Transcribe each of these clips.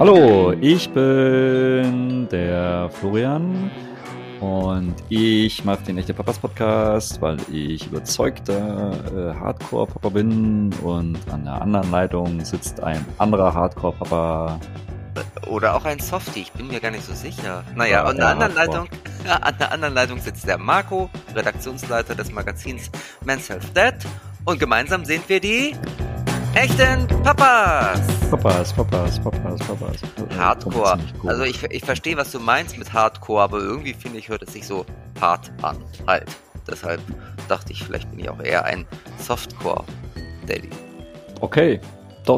Hallo, ich bin der Florian und ich mache den Echte Papas Podcast, weil ich überzeugter äh, Hardcore-Papa bin und an der anderen Leitung sitzt ein anderer Hardcore-Papa. Oder auch ein Softie, ich bin mir gar nicht so sicher. Naja, an der, anderen Leitung, ja, an der anderen Leitung sitzt der Marco, Redaktionsleiter des Magazins Men's Health Dead. Und gemeinsam sind wir die echten Papas. Papas, Papas, Papas, Papas. Hardcore. Also ich, ich verstehe, was du meinst mit Hardcore, aber irgendwie finde ich, hört es sich so hart an. Halt. Deshalb dachte ich, vielleicht bin ich auch eher ein Softcore-Daddy. Okay.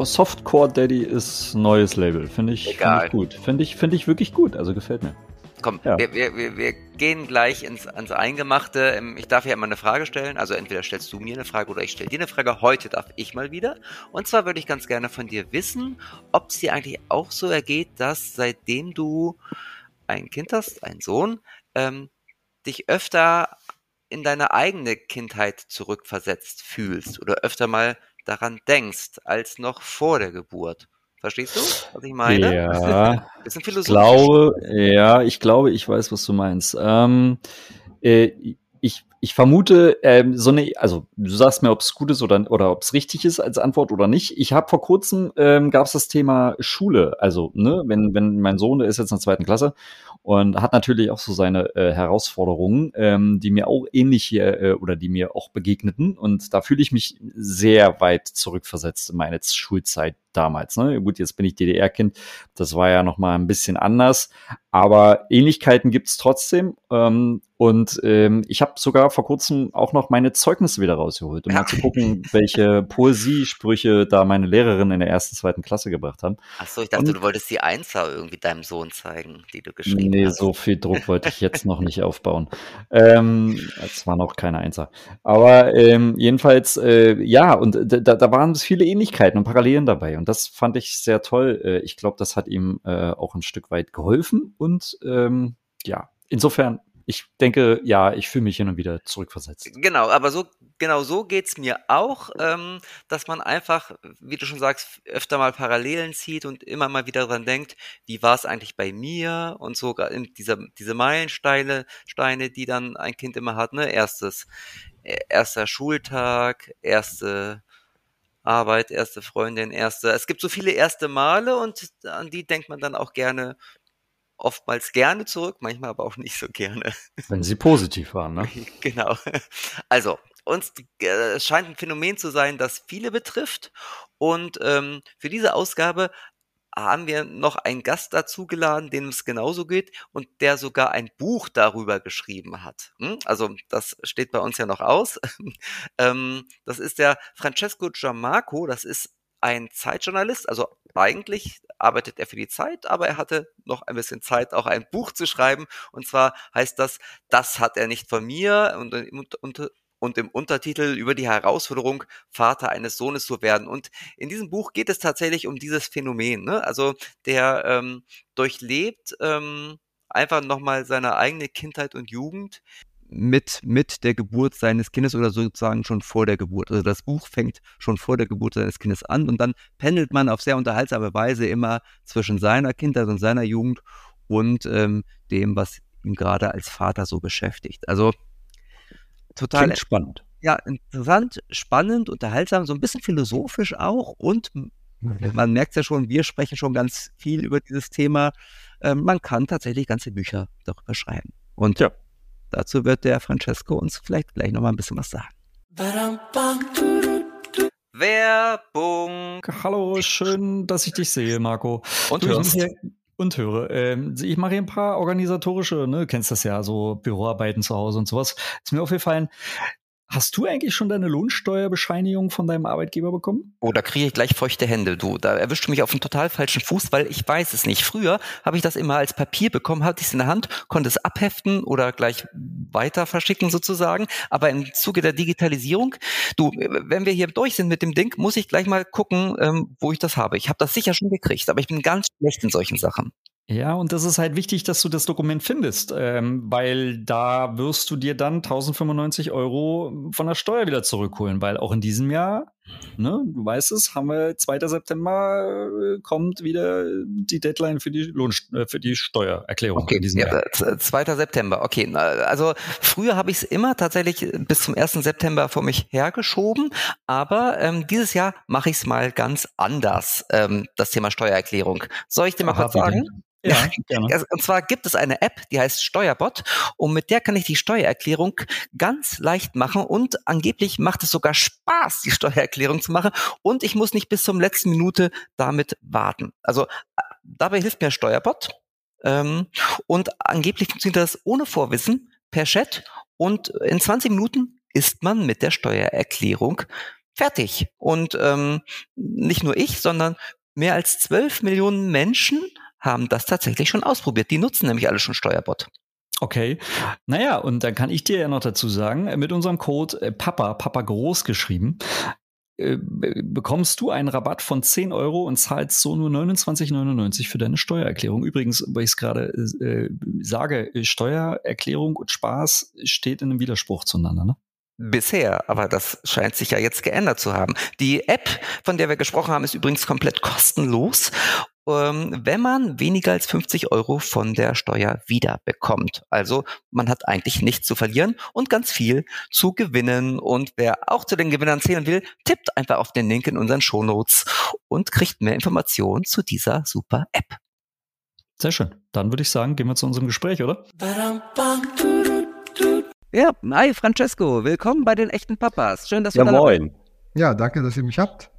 Softcore Daddy ist neues Label. Finde ich, find ich gut. Finde ich, find ich wirklich gut. Also gefällt mir. Komm, ja. wir, wir, wir gehen gleich ins, ans Eingemachte. Ähm, ich darf ja immer eine Frage stellen. Also entweder stellst du mir eine Frage oder ich stelle dir eine Frage. Heute darf ich mal wieder. Und zwar würde ich ganz gerne von dir wissen, ob es dir eigentlich auch so ergeht, dass seitdem du ein Kind hast, einen Sohn, ähm, dich öfter in deine eigene Kindheit zurückversetzt fühlst oder öfter mal daran denkst als noch vor der Geburt. Verstehst du, was ich meine? Ja. Das ist Ich glaube, ja, ich glaube, ich weiß, was du meinst. Ähm, äh, ich, vermute, ähm, so eine, also du sagst mir, ob es gut ist oder, oder ob es richtig ist als Antwort oder nicht. Ich habe vor kurzem ähm, gab es das Thema Schule. Also, ne, wenn, wenn mein Sohn, der ist jetzt in der zweiten Klasse und hat natürlich auch so seine äh, Herausforderungen, ähm, die mir auch ähnlich hier äh, oder die mir auch begegneten. Und da fühle ich mich sehr weit zurückversetzt in meine Schulzeit damals. Ne? Gut, jetzt bin ich DDR-Kind, das war ja noch mal ein bisschen anders, aber Ähnlichkeiten gibt's trotzdem. Ähm, und ähm, ich habe sogar vor kurzem auch noch meine Zeugnisse wieder rausgeholt, um ja. mal zu gucken, welche Poesiesprüche da meine Lehrerin in der ersten, zweiten Klasse gebracht haben. Ach so, ich dachte, und, du wolltest die Einser irgendwie deinem Sohn zeigen, die du geschrieben nee, hast. Nee, so viel Druck wollte ich jetzt noch nicht aufbauen. Ähm, es war noch keine Einser. Aber ähm, jedenfalls, äh, ja, und da, da waren viele Ähnlichkeiten und Parallelen dabei. Und das fand ich sehr toll. Äh, ich glaube, das hat ihm äh, auch ein Stück weit geholfen. Und ähm, ja, insofern, ich denke, ja, ich fühle mich hin und wieder zurückversetzt. Genau, aber so genau so geht's mir auch, ähm, dass man einfach, wie du schon sagst, öfter mal Parallelen zieht und immer mal wieder dran denkt, wie war es eigentlich bei mir und sogar dieser, diese Meilensteine, Steine, die dann ein Kind immer hat, ne? Erstes, äh, erster Schultag, erste Arbeit, erste Freundin, erste. Es gibt so viele erste Male und an die denkt man dann auch gerne, oftmals gerne zurück, manchmal aber auch nicht so gerne. Wenn sie positiv waren, ne? Genau. Also, uns äh, scheint ein Phänomen zu sein, das viele betrifft. Und ähm, für diese Ausgabe haben wir noch einen Gast dazu geladen, dem es genauso geht und der sogar ein Buch darüber geschrieben hat. Hm? Also das steht bei uns ja noch aus. Ähm, das ist der Francesco Giammarco, das ist ein Zeitjournalist, also eigentlich arbeitet er für die Zeit, aber er hatte noch ein bisschen Zeit, auch ein Buch zu schreiben. Und zwar heißt das, das hat er nicht von mir und, und, und und im Untertitel über die Herausforderung, Vater eines Sohnes zu werden. Und in diesem Buch geht es tatsächlich um dieses Phänomen. Ne? Also der ähm, durchlebt ähm, einfach nochmal seine eigene Kindheit und Jugend mit, mit der Geburt seines Kindes oder sozusagen schon vor der Geburt. Also das Buch fängt schon vor der Geburt seines Kindes an und dann pendelt man auf sehr unterhaltsame Weise immer zwischen seiner Kindheit und seiner Jugend und ähm, dem, was ihn gerade als Vater so beschäftigt. Also total Klingt spannend. Ja, interessant, spannend, unterhaltsam, so ein bisschen philosophisch auch und man merkt ja schon, wir sprechen schon ganz viel über dieses Thema. Ähm, man kann tatsächlich ganze Bücher darüber schreiben. Und ja. Dazu wird der Francesco uns vielleicht gleich nochmal ein bisschen was sagen. Werbung. Hallo, schön, dass ich dich sehe, Marco. Und du hörst und höre. Ähm, ich mache hier ein paar organisatorische, ne, kennst das ja, so Büroarbeiten zu Hause und sowas. Ist mir aufgefallen, Hast du eigentlich schon deine Lohnsteuerbescheinigung von deinem Arbeitgeber bekommen? Oh, da kriege ich gleich feuchte Hände, du. Da erwischst du mich auf einen total falschen Fuß, weil ich weiß es nicht. Früher habe ich das immer als Papier bekommen, hatte ich es in der Hand, konnte es abheften oder gleich weiter verschicken sozusagen. Aber im Zuge der Digitalisierung, du, wenn wir hier durch sind mit dem Ding, muss ich gleich mal gucken, ähm, wo ich das habe. Ich habe das sicher schon gekriegt, aber ich bin ganz schlecht in solchen Sachen. Ja, und das ist halt wichtig, dass du das Dokument findest, ähm, weil da wirst du dir dann 1095 Euro von der Steuer wieder zurückholen, weil auch in diesem Jahr Ne, du weißt es, haben wir 2. September äh, kommt wieder die Deadline für die Lohn, äh, für die Steuererklärung okay, in diesem ja, Jahr. 2. September, okay. Also früher habe ich es immer tatsächlich bis zum 1. September vor mich hergeschoben, aber ähm, dieses Jahr mache ich es mal ganz anders, ähm, das Thema Steuererklärung. Soll ich dir mal Aha, kurz sagen? Ja, gerne. Und zwar gibt es eine App, die heißt Steuerbot und mit der kann ich die Steuererklärung ganz leicht machen und angeblich macht es sogar Spaß, die Steuererklärung zu machen und ich muss nicht bis zum letzten Minute damit warten. Also dabei hilft mir Steuerbot ähm, und angeblich funktioniert das ohne Vorwissen per Chat und in 20 Minuten ist man mit der Steuererklärung fertig. Und ähm, nicht nur ich, sondern mehr als 12 Millionen Menschen haben das tatsächlich schon ausprobiert. Die nutzen nämlich alle schon Steuerbot. Okay. Naja, und dann kann ich dir ja noch dazu sagen, mit unserem Code äh, Papa, Papa groß geschrieben, äh, bekommst du einen Rabatt von 10 Euro und zahlst so nur 29,99 für deine Steuererklärung. Übrigens, weil ich es gerade äh, sage, Steuererklärung und Spaß steht in einem Widerspruch zueinander, ne? Bisher, aber das scheint sich ja jetzt geändert zu haben. Die App, von der wir gesprochen haben, ist übrigens komplett kostenlos wenn man weniger als 50 Euro von der Steuer wiederbekommt. Also man hat eigentlich nichts zu verlieren und ganz viel zu gewinnen. Und wer auch zu den Gewinnern zählen will, tippt einfach auf den Link in unseren Shownotes und kriegt mehr Informationen zu dieser super App. Sehr schön. Dann würde ich sagen, gehen wir zu unserem Gespräch, oder? Ja, hi Francesco, willkommen bei den echten Papas. Schön, dass du ja, da moin. Ja, danke, dass ihr mich habt.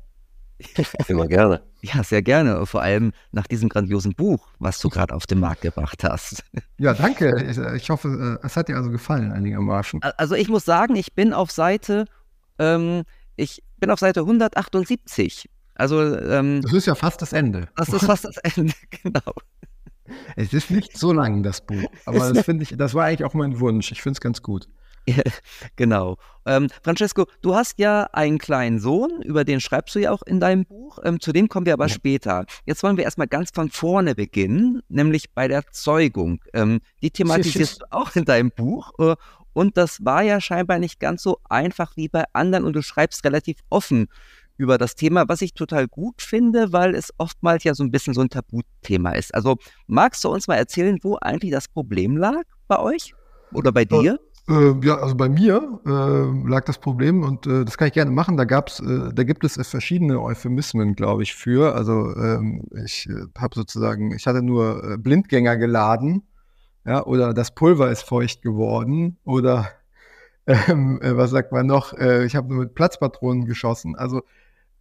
Immer gerne. Ja, sehr gerne. Vor allem nach diesem grandiosen Buch, was du gerade auf den Markt gebracht hast. Ja, danke. Ich hoffe, äh, es hat dir also gefallen einigermaßen. Also ich muss sagen, ich bin auf Seite, ähm, ich bin auf Seite 178. Also ähm, das ist ja fast das Ende. Das ist fast das Ende, genau. Es ist nicht so lang, das Buch. Aber das finde ich, das war eigentlich auch mein Wunsch. Ich finde es ganz gut. genau. Ähm, Francesco, du hast ja einen kleinen Sohn, über den schreibst du ja auch in deinem Buch. Ähm, zu dem kommen wir aber ja. später. Jetzt wollen wir erstmal ganz von vorne beginnen, nämlich bei der Zeugung. Ähm, die thematisierst du auch in deinem Buch. Äh, und das war ja scheinbar nicht ganz so einfach wie bei anderen und du schreibst relativ offen über das Thema, was ich total gut finde, weil es oftmals ja so ein bisschen so ein Tabuthema ist. Also magst du uns mal erzählen, wo eigentlich das Problem lag bei euch oder bei dir? Äh, ja, also bei mir äh, lag das Problem und äh, das kann ich gerne machen. Da gab's, äh, da gibt es verschiedene Euphemismen, glaube ich, für. Also ähm, ich äh, habe sozusagen, ich hatte nur äh, Blindgänger geladen, ja, oder das Pulver ist feucht geworden oder ähm, was sagt man noch? ich habe nur mit Platzpatronen geschossen. Also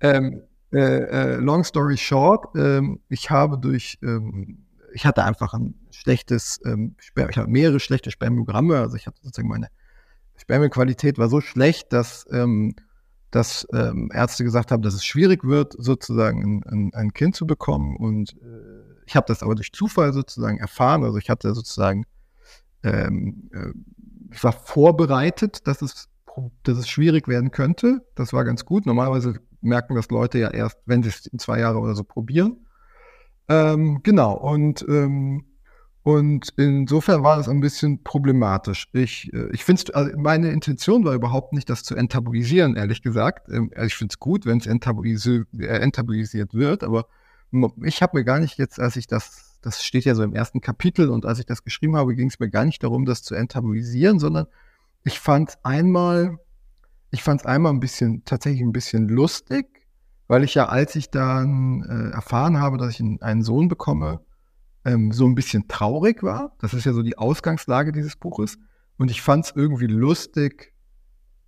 ähm, long story short, ähm, ich habe durch ähm, ich hatte einfach ein schlechtes, ähm, ich hatte mehrere schlechte Spermiogramme, also ich hatte sozusagen meine Spermienqualität war so schlecht, dass, ähm, dass ähm, Ärzte gesagt haben, dass es schwierig wird, sozusagen ein, ein, ein Kind zu bekommen. Und äh, ich habe das aber durch Zufall sozusagen erfahren. Also ich hatte sozusagen, ähm, äh, ich war vorbereitet, dass es, dass es schwierig werden könnte. Das war ganz gut. Normalerweise merken das Leute ja erst, wenn sie es in zwei Jahre oder so probieren. Ähm, genau, und, ähm, und insofern war das ein bisschen problematisch. Ich, äh, ich finde also meine Intention war überhaupt nicht, das zu enttabuisieren, ehrlich gesagt. Ähm, also ich finde es gut, wenn es äh, enttabuisiert wird, aber ich habe mir gar nicht jetzt, als ich das, das steht ja so im ersten Kapitel und als ich das geschrieben habe, ging es mir gar nicht darum, das zu enttabuisieren, sondern ich fand einmal, ich fand es einmal ein bisschen, tatsächlich ein bisschen lustig, weil ich ja, als ich dann äh, erfahren habe, dass ich einen Sohn bekomme, ähm, so ein bisschen traurig war. Das ist ja so die Ausgangslage dieses Buches. Und ich fand es irgendwie lustig,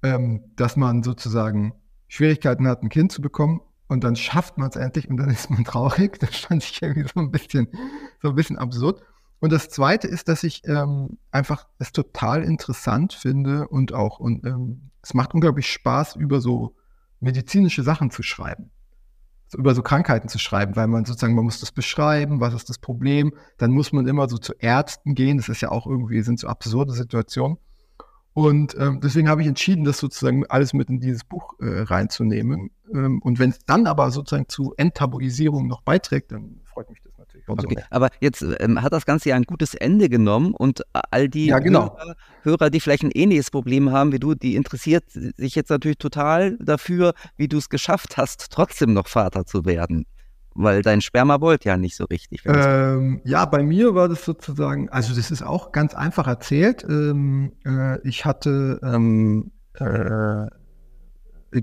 ähm, dass man sozusagen Schwierigkeiten hat, ein Kind zu bekommen und dann schafft man es endlich und dann ist man traurig. Das fand ich irgendwie so ein bisschen, so ein bisschen absurd. Und das Zweite ist, dass ich ähm, einfach es total interessant finde und auch und ähm, es macht unglaublich Spaß über so medizinische Sachen zu schreiben. Über so Krankheiten zu schreiben, weil man sozusagen, man muss das beschreiben, was ist das Problem, dann muss man immer so zu Ärzten gehen, das ist ja auch irgendwie, sind so absurde Situationen. Und ähm, deswegen habe ich entschieden, das sozusagen alles mit in dieses Buch äh, reinzunehmen. Ähm, und wenn es dann aber sozusagen zu Enttabuisierung noch beiträgt, dann freut mich das Okay, aber jetzt ähm, hat das Ganze ja ein gutes Ende genommen und all die ja, genau. Hörer, Hörer, die vielleicht ein ähnliches Problem haben wie du, die interessiert sich jetzt natürlich total dafür, wie du es geschafft hast, trotzdem noch Vater zu werden. Weil dein Sperma wollte ja nicht so richtig. Ähm, ja, bei mir war das sozusagen, also das ist auch ganz einfach erzählt. Ähm, äh, ich hatte ähm, äh,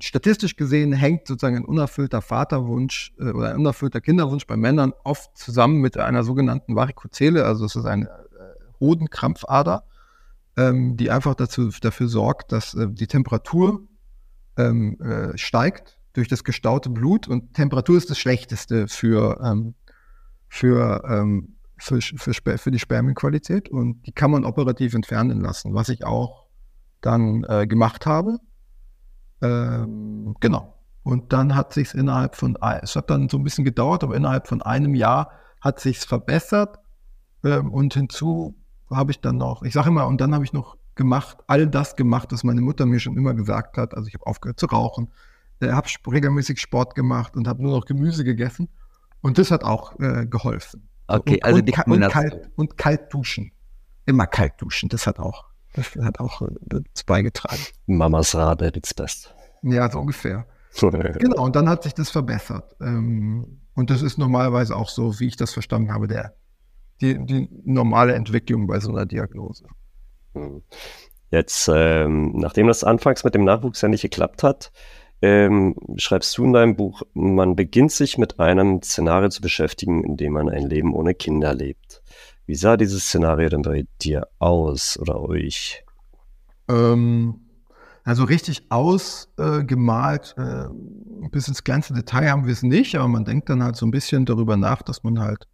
statistisch gesehen hängt sozusagen ein unerfüllter Vaterwunsch äh, oder ein unerfüllter Kinderwunsch bei Männern oft zusammen mit einer sogenannten Varikozele, also es ist eine äh, Hodenkrampfader, ähm, die einfach dazu, dafür sorgt, dass äh, die Temperatur ähm, äh, steigt durch das gestaute Blut und Temperatur ist das Schlechteste für, ähm, für, ähm, für, für, für, die Spermienqualität und die kann man operativ entfernen lassen, was ich auch dann äh, gemacht habe. Ähm, genau. Und dann hat sich innerhalb von, es hat dann so ein bisschen gedauert, aber innerhalb von einem Jahr hat sich verbessert. Ähm, und hinzu habe ich dann noch, ich sage immer, und dann habe ich noch gemacht, all das gemacht, was meine Mutter mir schon immer gesagt hat. Also ich habe aufgehört zu rauchen, äh, habe regelmäßig Sport gemacht und habe nur noch Gemüse gegessen. Und das hat auch äh, geholfen. Okay, und, also und, die und, kalt, und kalt duschen. Immer kalt duschen, das hat auch das hat auch dazu beigetragen. Mamas at its best. Ja, so ungefähr. genau, und dann hat sich das verbessert. Ähm, und das ist normalerweise auch so, wie ich das verstanden habe, der, die, die normale Entwicklung bei so einer Diagnose. Hm. Jetzt, ähm, nachdem das anfangs mit dem Nachwuchs ja nicht geklappt hat, ähm, schreibst du in deinem Buch, man beginnt sich mit einem Szenario zu beschäftigen, in dem man ein Leben ohne Kinder lebt. Wie sah dieses Szenario denn bei dir aus oder euch? Ähm, also richtig ausgemalt, äh, bis ins kleinste Detail haben wir es nicht, aber man denkt dann halt so ein bisschen darüber nach, dass man halt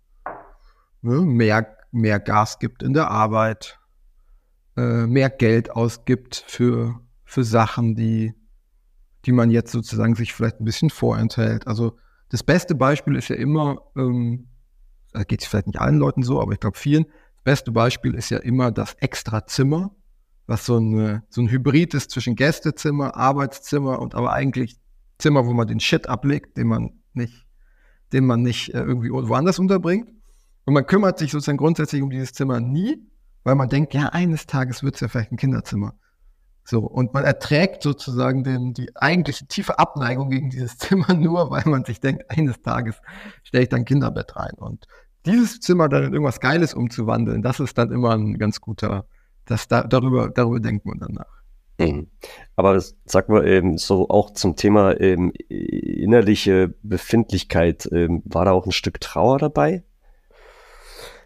ne, mehr, mehr Gas gibt in der Arbeit, äh, mehr Geld ausgibt für, für Sachen, die, die man jetzt sozusagen sich vielleicht ein bisschen vorenthält. Also das beste Beispiel ist ja immer, ähm, da geht es vielleicht nicht allen Leuten so, aber ich glaube vielen. Das beste Beispiel ist ja immer das Extrazimmer, was so, eine, so ein Hybrid ist zwischen Gästezimmer, Arbeitszimmer und aber eigentlich Zimmer, wo man den Shit ablegt, den man nicht, den man nicht äh, irgendwie woanders unterbringt. Und man kümmert sich sozusagen grundsätzlich um dieses Zimmer nie, weil man denkt, ja, eines Tages wird es ja vielleicht ein Kinderzimmer. So, und man erträgt sozusagen den, die eigentliche tiefe Abneigung gegen dieses Zimmer nur, weil man sich denkt, eines Tages stelle ich dann Kinderbett rein. Und dieses Zimmer dann in irgendwas Geiles umzuwandeln, das ist dann immer ein ganz guter, das da, darüber, darüber denkt man dann nach. Mhm. Aber das sagt man eben so auch zum Thema ähm, innerliche Befindlichkeit. Ähm, war da auch ein Stück Trauer dabei?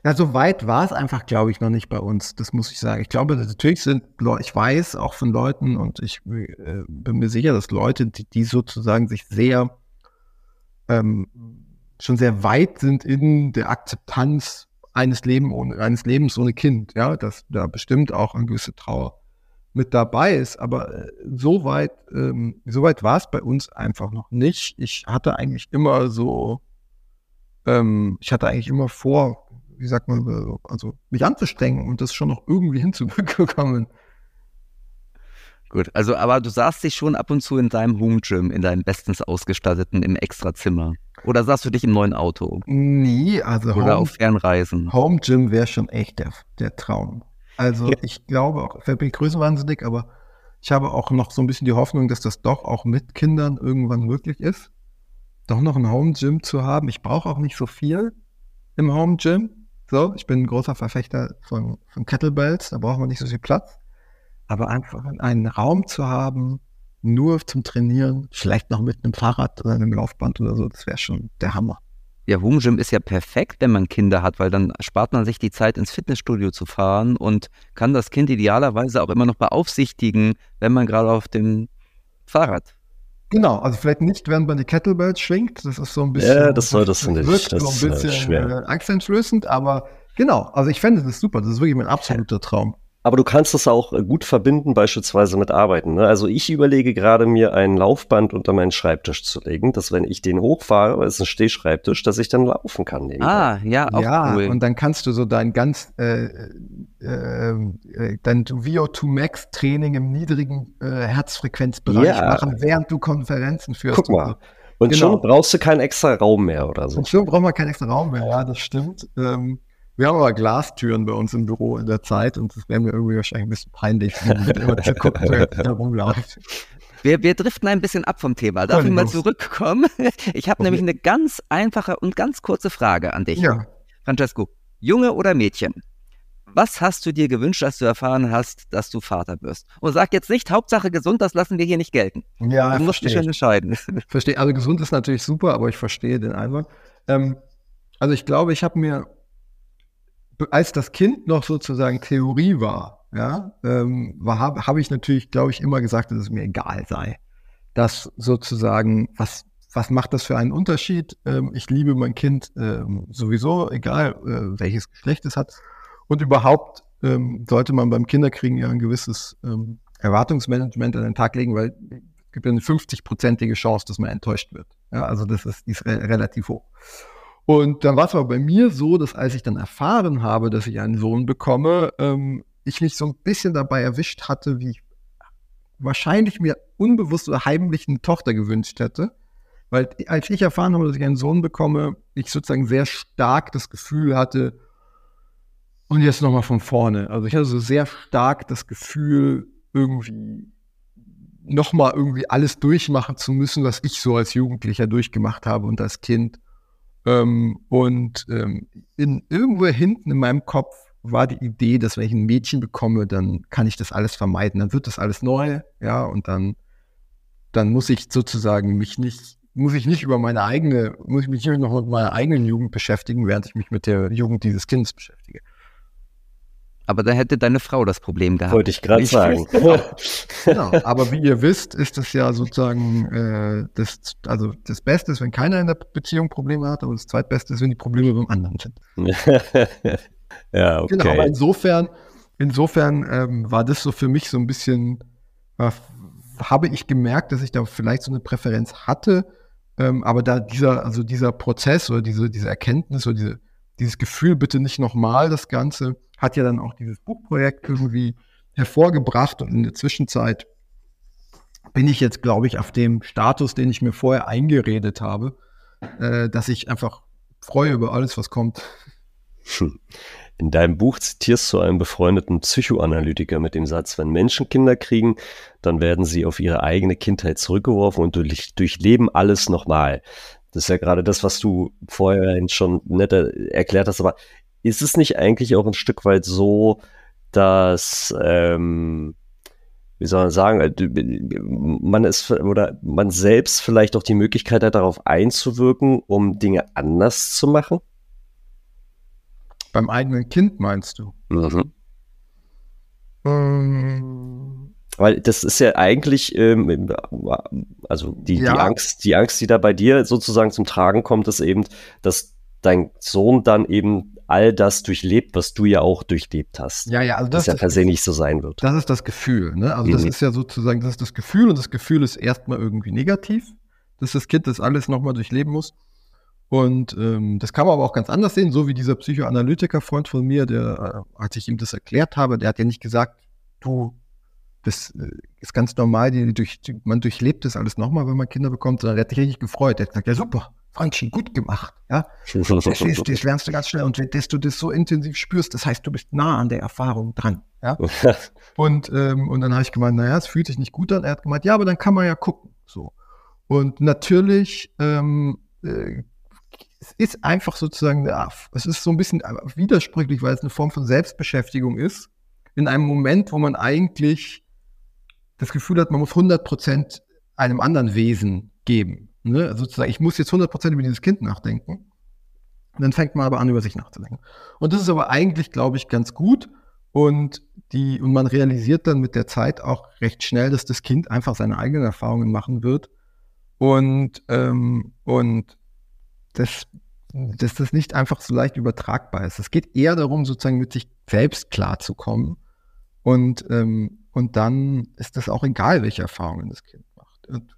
Ja, so weit war es einfach, glaube ich, noch nicht bei uns. Das muss ich sagen. Ich glaube, natürlich sind ich weiß auch von Leuten und ich äh, bin mir sicher, dass Leute, die, die sozusagen sich sehr, ähm, schon sehr weit sind in der Akzeptanz eines, Leben ohne, eines Lebens ohne Kind, ja, dass da bestimmt auch eine gewisse Trauer mit dabei ist. Aber äh, so weit, ähm, so weit war es bei uns einfach noch nicht. Ich hatte eigentlich immer so, ähm, ich hatte eigentlich immer vor, wie sagt man, also mich anzustrengen und das schon noch irgendwie hinzubekommen. Gut, also aber du saßt dich schon ab und zu in deinem Home Gym, in deinem bestens ausgestatteten, im Extrazimmer. Oder saßt du dich im neuen Auto? Nee, also Oder Home, auf Fernreisen. Home Gym wäre schon echt der, der Traum. Also ja. ich glaube auch, ich bin größenwahnsinnig, aber ich habe auch noch so ein bisschen die Hoffnung, dass das doch auch mit Kindern irgendwann möglich ist. Doch noch ein Home Gym zu haben. Ich brauche auch nicht so viel im Home Gym. So, ich bin ein großer Verfechter von, von Kettlebells, da braucht man nicht so viel Platz. Aber einfach einen Raum zu haben, nur zum Trainieren, vielleicht noch mit einem Fahrrad oder einem Laufband oder so, das wäre schon der Hammer. Ja, Home Gym ist ja perfekt, wenn man Kinder hat, weil dann spart man sich die Zeit, ins Fitnessstudio zu fahren und kann das Kind idealerweise auch immer noch beaufsichtigen, wenn man gerade auf dem Fahrrad Genau, also vielleicht nicht, während man die Kettlebells schwingt. Das ist so ein bisschen. Ja, das soll das, das nicht. Wirkt das so ein bisschen schwer. Äh, angsteinflößend, aber genau. Also ich fände das super. Das ist wirklich mein absoluter Traum. Aber du kannst das auch äh, gut verbinden, beispielsweise mit Arbeiten. Ne? Also ich überlege gerade, mir ein Laufband unter meinen Schreibtisch zu legen, dass wenn ich den hochfahre, weil es ein Stehschreibtisch, dass ich dann laufen kann. Ah, ja, auch ja, cool. Und dann kannst du so dein ganz äh, äh, äh dein VO2 Max Training im niedrigen äh, Herzfrequenzbereich ja. machen, während du Konferenzen führst. Guck mal. Und genau. schon brauchst du keinen extra Raum mehr oder so. Und schon braucht man keinen extra Raum mehr, ja, das stimmt. Ähm, wir haben aber Glastüren bei uns im Büro in der Zeit und das wäre mir irgendwie wahrscheinlich ein bisschen peinlich, gucken, wer da rumläuft. Wir, wir driften ein bisschen ab vom Thema. Darf ich mal zurückkommen? Ich habe okay. nämlich eine ganz einfache und ganz kurze Frage an dich. Ja. Francesco, Junge oder Mädchen? Was hast du dir gewünscht, als du erfahren hast, dass du Vater wirst? Und sag jetzt nicht, Hauptsache gesund, das lassen wir hier nicht gelten. Ja, du musst dich schon entscheiden. Verstehe. Also gesund ist natürlich super, aber ich verstehe den Einwand. Ähm, also ich glaube, ich habe mir, als das Kind noch sozusagen Theorie war, ja, ähm, habe hab ich natürlich, glaube ich, immer gesagt, dass es mir egal sei. Dass sozusagen, was, was macht das für einen Unterschied? Ähm, ich liebe mein Kind ähm, sowieso, egal äh, welches Geschlecht es hat. Und überhaupt ähm, sollte man beim Kinderkriegen ja ein gewisses ähm, Erwartungsmanagement an den Tag legen, weil es gibt ja eine 50-prozentige Chance, dass man enttäuscht wird. Ja, also das ist, ist re relativ hoch. Und dann war es aber bei mir so, dass als ich dann erfahren habe, dass ich einen Sohn bekomme, ähm, ich mich so ein bisschen dabei erwischt hatte, wie ich wahrscheinlich mir unbewusst oder heimlich eine Tochter gewünscht hätte. Weil als ich erfahren habe, dass ich einen Sohn bekomme, ich sozusagen sehr stark das Gefühl hatte, und jetzt nochmal von vorne. Also ich hatte so sehr stark das Gefühl, irgendwie nochmal irgendwie alles durchmachen zu müssen, was ich so als Jugendlicher durchgemacht habe und als Kind. Ähm, und ähm, in, irgendwo hinten in meinem Kopf war die Idee, dass wenn ich ein Mädchen bekomme, dann kann ich das alles vermeiden. Dann wird das alles neu, ja, und dann, dann muss ich sozusagen mich nicht, muss ich nicht über meine eigene, muss ich mich nicht noch mit meiner eigenen Jugend beschäftigen, während ich mich mit der Jugend dieses Kindes beschäftige. Aber da hätte deine Frau das Problem gehabt. Wollte ich gerade sagen. genau. Aber wie ihr wisst, ist es ja sozusagen äh, das, also das Beste ist, wenn keiner in der Beziehung Probleme hat, aber das Zweitbeste ist, wenn die Probleme beim anderen sind. ja, okay. Genau, aber insofern, insofern ähm, war das so für mich so ein bisschen, äh, habe ich gemerkt, dass ich da vielleicht so eine Präferenz hatte, ähm, aber da dieser, also dieser Prozess oder diese, diese Erkenntnis oder diese, dieses Gefühl, bitte nicht nochmal das Ganze, hat ja dann auch dieses Buchprojekt irgendwie hervorgebracht und in der Zwischenzeit bin ich jetzt, glaube ich, auf dem Status, den ich mir vorher eingeredet habe, äh, dass ich einfach freue über alles, was kommt. Hm. In deinem Buch zitierst du einen befreundeten Psychoanalytiker mit dem Satz, wenn Menschen Kinder kriegen, dann werden sie auf ihre eigene Kindheit zurückgeworfen und durch, durchleben alles nochmal. Das ist ja gerade das, was du vorher schon netter erklärt hast, aber ist es nicht eigentlich auch ein Stück weit so, dass, ähm, wie soll man sagen, äh, man ist oder man selbst vielleicht auch die Möglichkeit hat, darauf einzuwirken, um Dinge anders zu machen? Beim eigenen Kind meinst du? Mhm. Ähm. Weil das ist ja eigentlich, ähm, also die, ja. die Angst, die Angst, die da bei dir sozusagen zum Tragen kommt, ist eben, dass dein Sohn dann eben all das durchlebt, was du ja auch durchlebt hast. Ja, ja, also das, das ja per se nicht so sein wird. Das ist das Gefühl, ne? Also mhm. das ist ja sozusagen, das ist das Gefühl und das Gefühl ist erstmal irgendwie negativ, dass das Kind das alles nochmal durchleben muss. Und ähm, das kann man aber auch ganz anders sehen, so wie dieser Psychoanalytiker-Freund von mir, der, äh, als ich ihm das erklärt habe, der hat ja nicht gesagt, du, das äh, ist ganz normal, die, durch, man durchlebt das alles nochmal, wenn man Kinder bekommt, sondern er hat sich richtig gefreut. Er hat gesagt, ja super, Franchi, gut gemacht. Ja? Das, ist, das lernst du ganz schnell. Und dass du das so intensiv spürst, das heißt, du bist nah an der Erfahrung dran. Ja? und, ähm, und dann habe ich gemeint, naja, es fühlt sich nicht gut an. Er hat gemeint, ja, aber dann kann man ja gucken. So. Und natürlich, ähm, äh, es ist einfach sozusagen, ja, es ist so ein bisschen widersprüchlich, weil es eine Form von Selbstbeschäftigung ist. In einem Moment, wo man eigentlich das Gefühl hat, man muss 100 Prozent einem anderen Wesen geben. Ne? Also sozusagen, ich muss jetzt 100% über dieses Kind nachdenken. Und dann fängt man aber an, über sich nachzudenken. Und das ist aber eigentlich, glaube ich, ganz gut. Und, die, und man realisiert dann mit der Zeit auch recht schnell, dass das Kind einfach seine eigenen Erfahrungen machen wird. Und, ähm, und das, dass das nicht einfach so leicht übertragbar ist. Es geht eher darum, sozusagen mit sich selbst klarzukommen. Und, ähm, und dann ist das auch egal, welche Erfahrungen das Kind macht. Und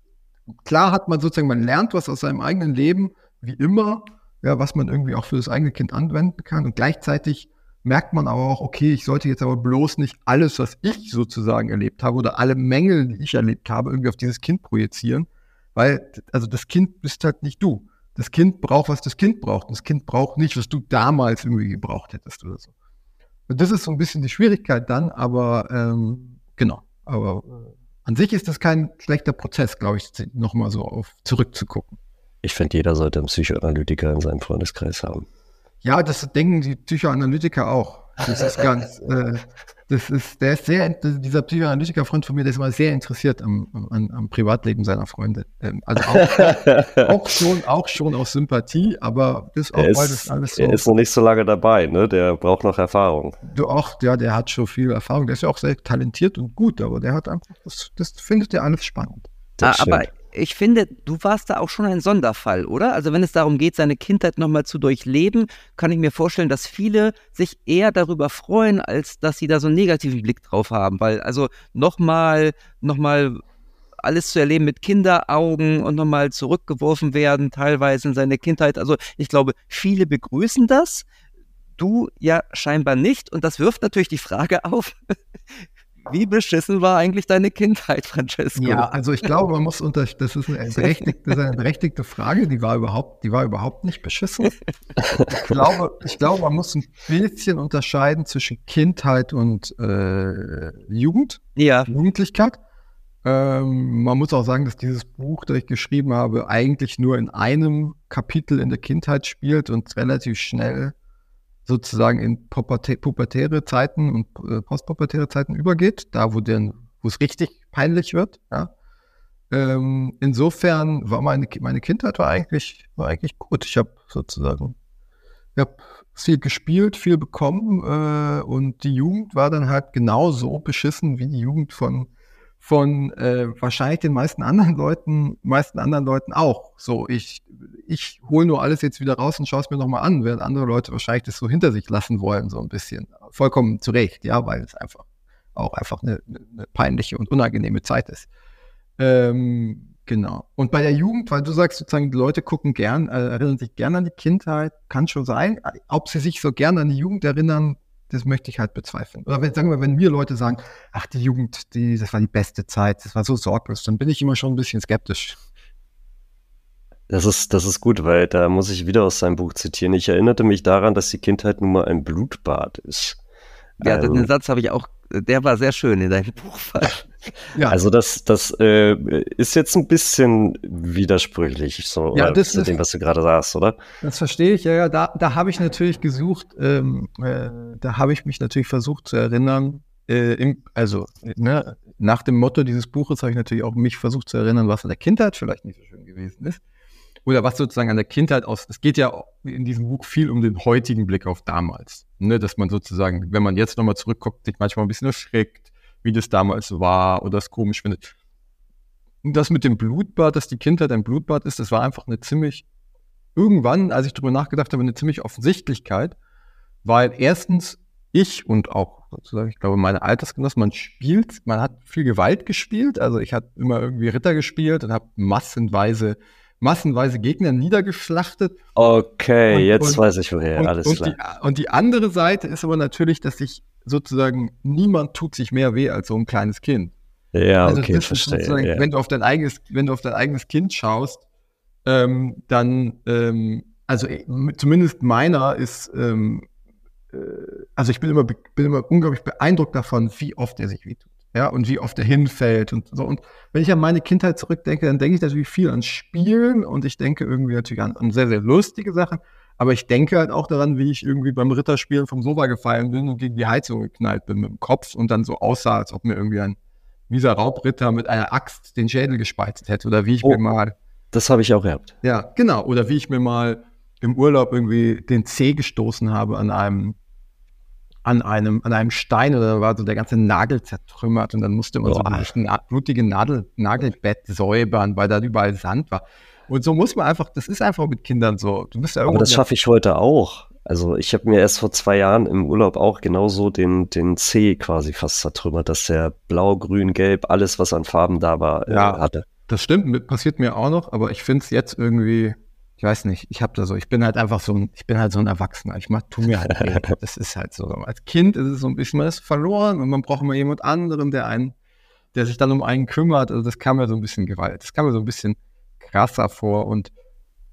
klar hat man sozusagen, man lernt was aus seinem eigenen Leben, wie immer, ja, was man irgendwie auch für das eigene Kind anwenden kann. Und gleichzeitig merkt man aber auch, okay, ich sollte jetzt aber bloß nicht alles, was ich sozusagen erlebt habe oder alle Mängel, die ich erlebt habe, irgendwie auf dieses Kind projizieren. Weil, also das Kind bist halt nicht du. Das Kind braucht, was das Kind braucht. Das Kind braucht nicht, was du damals irgendwie gebraucht hättest oder so. Und das ist so ein bisschen die Schwierigkeit dann, aber ähm, genau. Aber äh, an sich ist das kein schlechter Prozess, glaube ich, nochmal so auf zurückzugucken. Ich finde, jeder sollte einen Psychoanalytiker in seinem Freundeskreis haben. Ja, das denken die Psychoanalytiker auch. Das ist ganz, äh, das ist, der ist sehr, dieser Psychoanalytiker-Freund von mir, der ist immer sehr interessiert am, am, am Privatleben seiner Freunde. Ähm, also auch, auch, schon, auch schon aus Sympathie, aber das auch, ist, weil das alles so. Er ist noch nicht so lange dabei, ne? Der braucht noch Erfahrung. Du auch, ja, der hat schon viel Erfahrung. Der ist ja auch sehr talentiert und gut, aber der hat einfach, das, das findet er alles spannend. Ah, aber ich finde, du warst da auch schon ein Sonderfall, oder? Also wenn es darum geht, seine Kindheit nochmal zu durchleben, kann ich mir vorstellen, dass viele sich eher darüber freuen, als dass sie da so einen negativen Blick drauf haben. Weil also nochmal, nochmal alles zu erleben mit Kinderaugen und nochmal zurückgeworfen werden, teilweise in seine Kindheit. Also ich glaube, viele begrüßen das. Du ja scheinbar nicht. Und das wirft natürlich die Frage auf, wie beschissen war eigentlich deine Kindheit, Francesco? Ja, also ich glaube, man muss unter, das ist eine berechtigte, ist eine berechtigte Frage, die war überhaupt, die war überhaupt nicht beschissen. Ich glaube, ich glaube, man muss ein bisschen unterscheiden zwischen Kindheit und äh, Jugend, ja. Jugendlichkeit. Ähm, man muss auch sagen, dass dieses Buch, das ich geschrieben habe, eigentlich nur in einem Kapitel in der Kindheit spielt und relativ schnell sozusagen in pubertäre Zeiten und äh, postpubertäre Zeiten übergeht, da wo es richtig peinlich wird. Ja. Ähm, insofern war meine, meine Kindheit war eigentlich, war eigentlich gut. Ich habe sozusagen, ich habe viel gespielt, viel bekommen äh, und die Jugend war dann halt genauso beschissen wie die Jugend von von äh, wahrscheinlich den meisten anderen Leuten, meisten anderen Leuten auch. So, ich, ich hole nur alles jetzt wieder raus und schaue es mir nochmal an, während andere Leute wahrscheinlich das so hinter sich lassen wollen, so ein bisschen. Vollkommen zu Recht, ja, weil es einfach auch einfach eine, eine peinliche und unangenehme Zeit ist. Ähm, genau. Und bei der Jugend, weil du sagst sozusagen, die Leute gucken gern, äh, erinnern sich gern an die Kindheit, kann schon sein. Ob sie sich so gern an die Jugend erinnern, das möchte ich halt bezweifeln. Oder wenn, sagen wir, wenn mir Leute sagen, ach, die Jugend, die, das war die beste Zeit, das war so sorglos, dann bin ich immer schon ein bisschen skeptisch. Das ist, das ist gut, weil da muss ich wieder aus seinem Buch zitieren. Ich erinnerte mich daran, dass die Kindheit nun mal ein Blutbad ist. Ja, ähm, den Satz habe ich auch, der war sehr schön in deinem Buch. Ja. Also das, das äh, ist jetzt ein bisschen widersprüchlich, so ja, das zu dem, was du gerade sagst, oder? Das verstehe ich, ja, ja. Da, da habe ich natürlich gesucht, ähm, äh, da habe ich mich natürlich versucht zu erinnern, äh, im, also ne, nach dem Motto dieses Buches habe ich natürlich auch mich versucht zu erinnern, was in der Kindheit vielleicht nicht so schön gewesen ist oder was sozusagen an der Kindheit aus, es geht ja in diesem Buch viel um den heutigen Blick auf damals, ne, dass man sozusagen, wenn man jetzt nochmal zurückguckt, sich manchmal ein bisschen erschreckt, wie das damals war oder es komisch findet. Und das mit dem Blutbad, dass die Kindheit ein Blutbad ist, das war einfach eine ziemlich, irgendwann, als ich darüber nachgedacht habe, eine ziemlich Offensichtlichkeit, weil erstens ich und auch sozusagen, ich glaube, meine Altersgenossen, man spielt, man hat viel Gewalt gespielt, also ich habe immer irgendwie Ritter gespielt und habe massenweise massenweise Gegner niedergeschlachtet. Okay, und, jetzt und, weiß ich woher, und, alles klar. Die, und die andere Seite ist aber natürlich, dass sich sozusagen niemand tut sich mehr weh als so ein kleines Kind. Ja, also okay, verstehe. Ja. Wenn du auf dein eigenes, wenn du auf dein eigenes Kind schaust, ähm, dann, ähm, also äh, zumindest meiner ist, ähm, äh, also ich bin immer, bin immer unglaublich beeindruckt davon, wie oft er sich wehtut ja, und wie oft er hinfällt und so. Und wenn ich an meine Kindheit zurückdenke, dann denke ich natürlich viel an Spielen und ich denke irgendwie natürlich an, an sehr, sehr lustige Sachen. Aber ich denke halt auch daran, wie ich irgendwie beim Ritterspielen vom Sofa gefallen bin und gegen die Heizung geknallt bin mit dem Kopf und dann so aussah, als ob mir irgendwie ein mieser Raubritter mit einer Axt den Schädel gespeizt hätte oder wie ich oh, mir mal. Das habe ich auch gehabt. Ja, genau. Oder wie ich mir mal im Urlaub irgendwie den Zeh gestoßen habe an einem an einem, an einem Stein oder war so der ganze Nagel zertrümmert und dann musste man oh. so ein blutige Nadel, Nagelbett säubern, weil da überall Sand war. Und so muss man einfach, das ist einfach mit Kindern so. Du bist ja Aber das schaffe ich heute auch. Also ich habe mir erst vor zwei Jahren im Urlaub auch genauso den, den C quasi fast zertrümmert, dass der blau, grün, gelb, alles, was an Farben da war, äh, ja, hatte. Das stimmt, passiert mir auch noch, aber ich finde es jetzt irgendwie, ich weiß nicht, ich habe da so, ich bin halt einfach so ein, ich bin halt so ein Erwachsener. Ich mach, tu mir halt weh. Das ist halt so. Als Kind ist es so ein bisschen, man ist verloren und man braucht immer jemand anderen, der einen, der sich dann um einen kümmert. Also das kam mir so ein bisschen Gewalt. Das kam mir so ein bisschen krasser vor und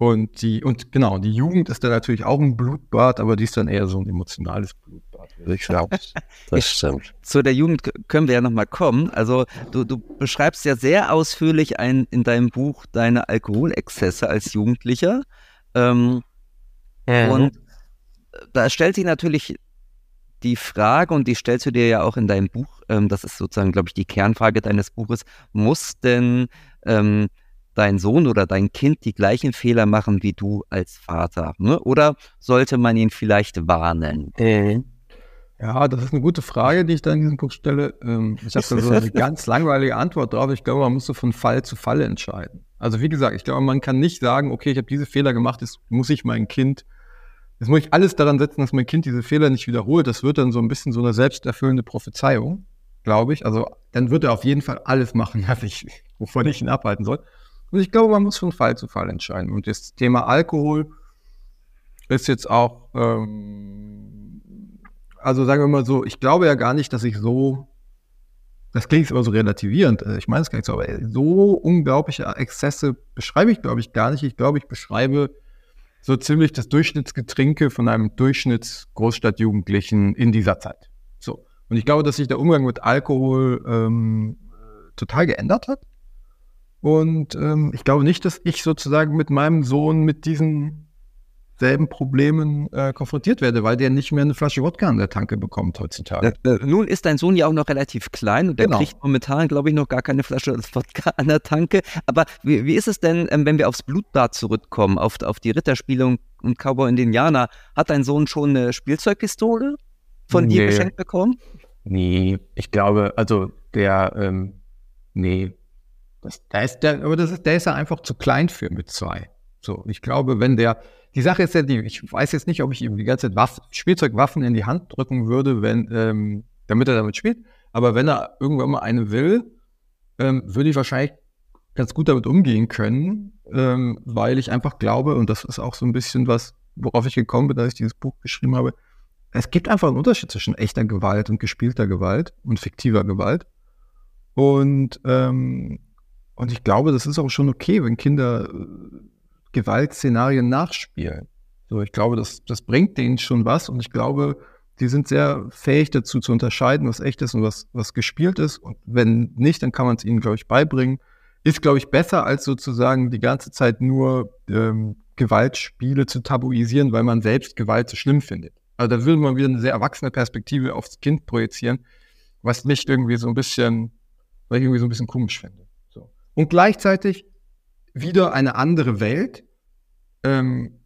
und die, und genau, die Jugend ist dann natürlich auch ein Blutbad, aber die ist dann eher so ein emotionales Blutbad, würde ich sagen. das stimmt. Zu der Jugend können wir ja nochmal kommen. Also du, du beschreibst ja sehr ausführlich ein, in deinem Buch deine Alkoholexzesse als Jugendlicher. Ähm, mhm. Und da stellt sich natürlich die Frage, und die stellst du dir ja auch in deinem Buch, ähm, das ist sozusagen, glaube ich, die Kernfrage deines Buches, muss denn ähm, dein Sohn oder dein Kind die gleichen Fehler machen wie du als Vater? Ne? Oder sollte man ihn vielleicht warnen? Mhm. Ja, das ist eine gute Frage, die ich da in diesem Buch stelle. Ähm, ich habe da so eine ganz langweilige Antwort drauf. Ich glaube, man muss so von Fall zu Fall entscheiden. Also wie gesagt, ich glaube, man kann nicht sagen, okay, ich habe diese Fehler gemacht, jetzt muss ich mein Kind, jetzt muss ich alles daran setzen, dass mein Kind diese Fehler nicht wiederholt. Das wird dann so ein bisschen so eine selbsterfüllende Prophezeiung, glaube ich. Also dann wird er auf jeden Fall alles machen, was ich, wovon ich ihn abhalten soll. Und ich glaube, man muss von Fall zu Fall entscheiden. Und das Thema Alkohol ist jetzt auch, ähm, also sagen wir mal so, ich glaube ja gar nicht, dass ich so, das klingt aber so relativierend, äh, ich meine es gar nicht so, aber so unglaubliche Exzesse beschreibe ich, glaube ich, gar nicht. Ich glaube, ich beschreibe so ziemlich das Durchschnittsgetrinke von einem Durchschnitts-Großstadtjugendlichen in dieser Zeit. So. Und ich glaube, dass sich der Umgang mit Alkohol ähm, total geändert hat. Und ähm, ich glaube nicht, dass ich sozusagen mit meinem Sohn mit diesen selben Problemen äh, konfrontiert werde, weil der nicht mehr eine Flasche Wodka an der Tanke bekommt heutzutage. Äh, äh, nun ist dein Sohn ja auch noch relativ klein und der genau. kriegt momentan, glaube ich, noch gar keine Flasche Wodka an der Tanke. Aber wie, wie ist es denn, ähm, wenn wir aufs Blutbad zurückkommen, auf, auf die Ritterspiele und Cowboy und Indianer? Hat dein Sohn schon eine Spielzeugpistole von nee. dir geschenkt bekommen? Nee, ich glaube, also der, ähm, nee, das, da ist der, aber das ist, der ist ja einfach zu klein für mit zwei. So, ich glaube, wenn der, die Sache ist ja die, ich weiß jetzt nicht, ob ich ihm die ganze Zeit Waffen, Spielzeugwaffen in die Hand drücken würde, wenn, ähm, damit er damit spielt. Aber wenn er irgendwann mal eine will, ähm, würde ich wahrscheinlich ganz gut damit umgehen können, ähm, weil ich einfach glaube, und das ist auch so ein bisschen was, worauf ich gekommen bin, dass ich dieses Buch geschrieben habe, es gibt einfach einen Unterschied zwischen echter Gewalt und gespielter Gewalt und fiktiver Gewalt. Und ähm, und ich glaube, das ist auch schon okay, wenn Kinder äh, Gewaltszenarien nachspielen. So, ich glaube, das, das bringt denen schon was und ich glaube, die sind sehr fähig dazu zu unterscheiden, was echt ist und was, was gespielt ist. Und wenn nicht, dann kann man es ihnen, glaube ich, beibringen. Ist, glaube ich, besser, als sozusagen die ganze Zeit nur ähm, Gewaltspiele zu tabuisieren, weil man selbst Gewalt so schlimm findet. Also da würde man wieder eine sehr erwachsene Perspektive aufs Kind projizieren, was mich irgendwie so ein bisschen, was ich irgendwie so ein bisschen komisch finde und gleichzeitig wieder eine andere Welt. Ähm,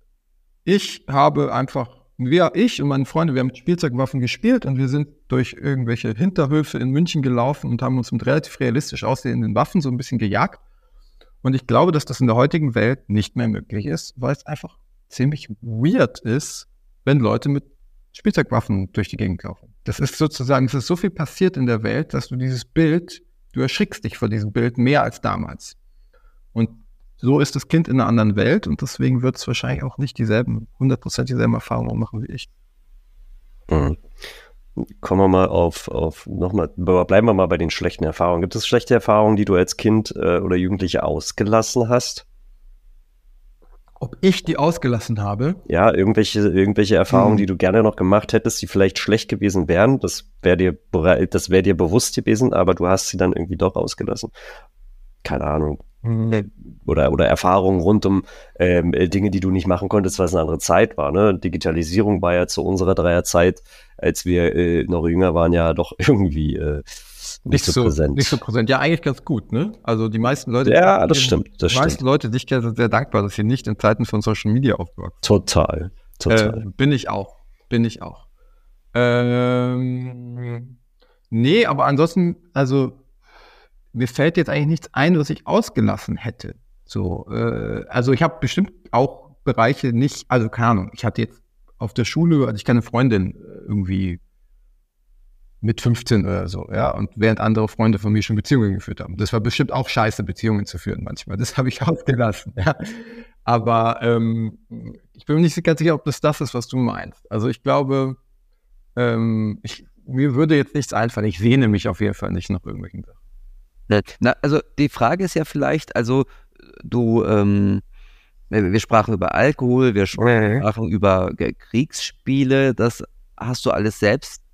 ich habe einfach, wir, ich und meine Freunde, wir haben mit Spielzeugwaffen gespielt und wir sind durch irgendwelche Hinterhöfe in München gelaufen und haben uns mit relativ realistisch aussehenden Waffen so ein bisschen gejagt. Und ich glaube, dass das in der heutigen Welt nicht mehr möglich ist, weil es einfach ziemlich weird ist, wenn Leute mit Spielzeugwaffen durch die Gegend laufen. Das ist sozusagen, es ist so viel passiert in der Welt, dass du dieses Bild Du erschrickst dich vor diesem Bild mehr als damals. Und so ist das Kind in einer anderen Welt und deswegen wird es wahrscheinlich auch nicht dieselben, 100% dieselben Erfahrungen machen wie ich. Mhm. Kommen wir mal auf, auf nochmal, bleiben wir mal bei den schlechten Erfahrungen. Gibt es schlechte Erfahrungen, die du als Kind äh, oder Jugendliche ausgelassen hast? Ob ich die ausgelassen habe? Ja, irgendwelche, irgendwelche Erfahrungen, hm. die du gerne noch gemacht hättest, die vielleicht schlecht gewesen wären. Das wäre dir, das wäre dir bewusst gewesen, aber du hast sie dann irgendwie doch ausgelassen. Keine Ahnung. Hm. Oder, oder Erfahrungen rund um ähm, Dinge, die du nicht machen konntest, weil es eine andere Zeit war. Ne? Digitalisierung war ja zu unserer Dreierzeit, als wir äh, noch jünger waren, ja doch irgendwie äh, nicht, nicht so, präsent. Nicht so präsent. Ja, eigentlich ganz gut, ne? Also die meisten Leute. Ja, das stimmt. Das die meisten Leute, die ich kenne, sind sehr dankbar, dass sie nicht in Zeiten von Social Media aufgewachsen Total. Total. Äh, bin ich auch. Bin ich auch. Ähm, nee, aber ansonsten, also mir fällt jetzt eigentlich nichts ein, was ich ausgelassen hätte. So, äh, also ich habe bestimmt auch Bereiche nicht, also keine Ahnung, ich hatte jetzt auf der Schule, also ich keine Freundin äh, irgendwie mit 15 oder so, ja, und während andere Freunde von mir schon Beziehungen geführt haben. Das war bestimmt auch scheiße, Beziehungen zu führen manchmal. Das habe ich ausgelassen, ja. Aber ähm, ich bin mir nicht ganz sicher, ob das das ist, was du meinst. Also ich glaube, ähm, ich, mir würde jetzt nichts einfallen. Ich sehne mich auf jeden Fall nicht nach irgendwelchen Sachen. Na, also die Frage ist ja vielleicht, also du, ähm, wir sprachen über Alkohol, wir sprachen über Kriegsspiele, das hast du alles selbst.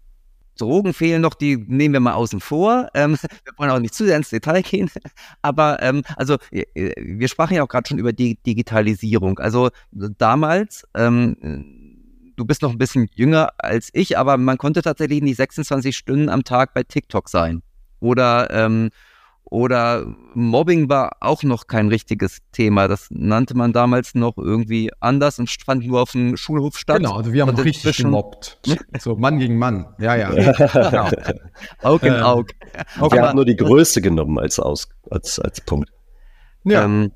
Drogen fehlen noch, die nehmen wir mal außen vor. Ähm, wir wollen auch nicht zu sehr ins Detail gehen. Aber ähm, also wir sprachen ja auch gerade schon über die Digitalisierung. Also damals, ähm, du bist noch ein bisschen jünger als ich, aber man konnte tatsächlich nicht 26 Stunden am Tag bei TikTok sein. Oder ähm, oder Mobbing war auch noch kein richtiges Thema. Das nannte man damals noch irgendwie anders und fand nur auf dem Schulhof statt. Genau, also wir haben richtig gemobbt. So Mann gegen Mann. Ja, ja. genau. Aug in ähm, Aug. Wir haben nur die Größe genommen als, Aus, als, als Punkt. Ja. Ähm,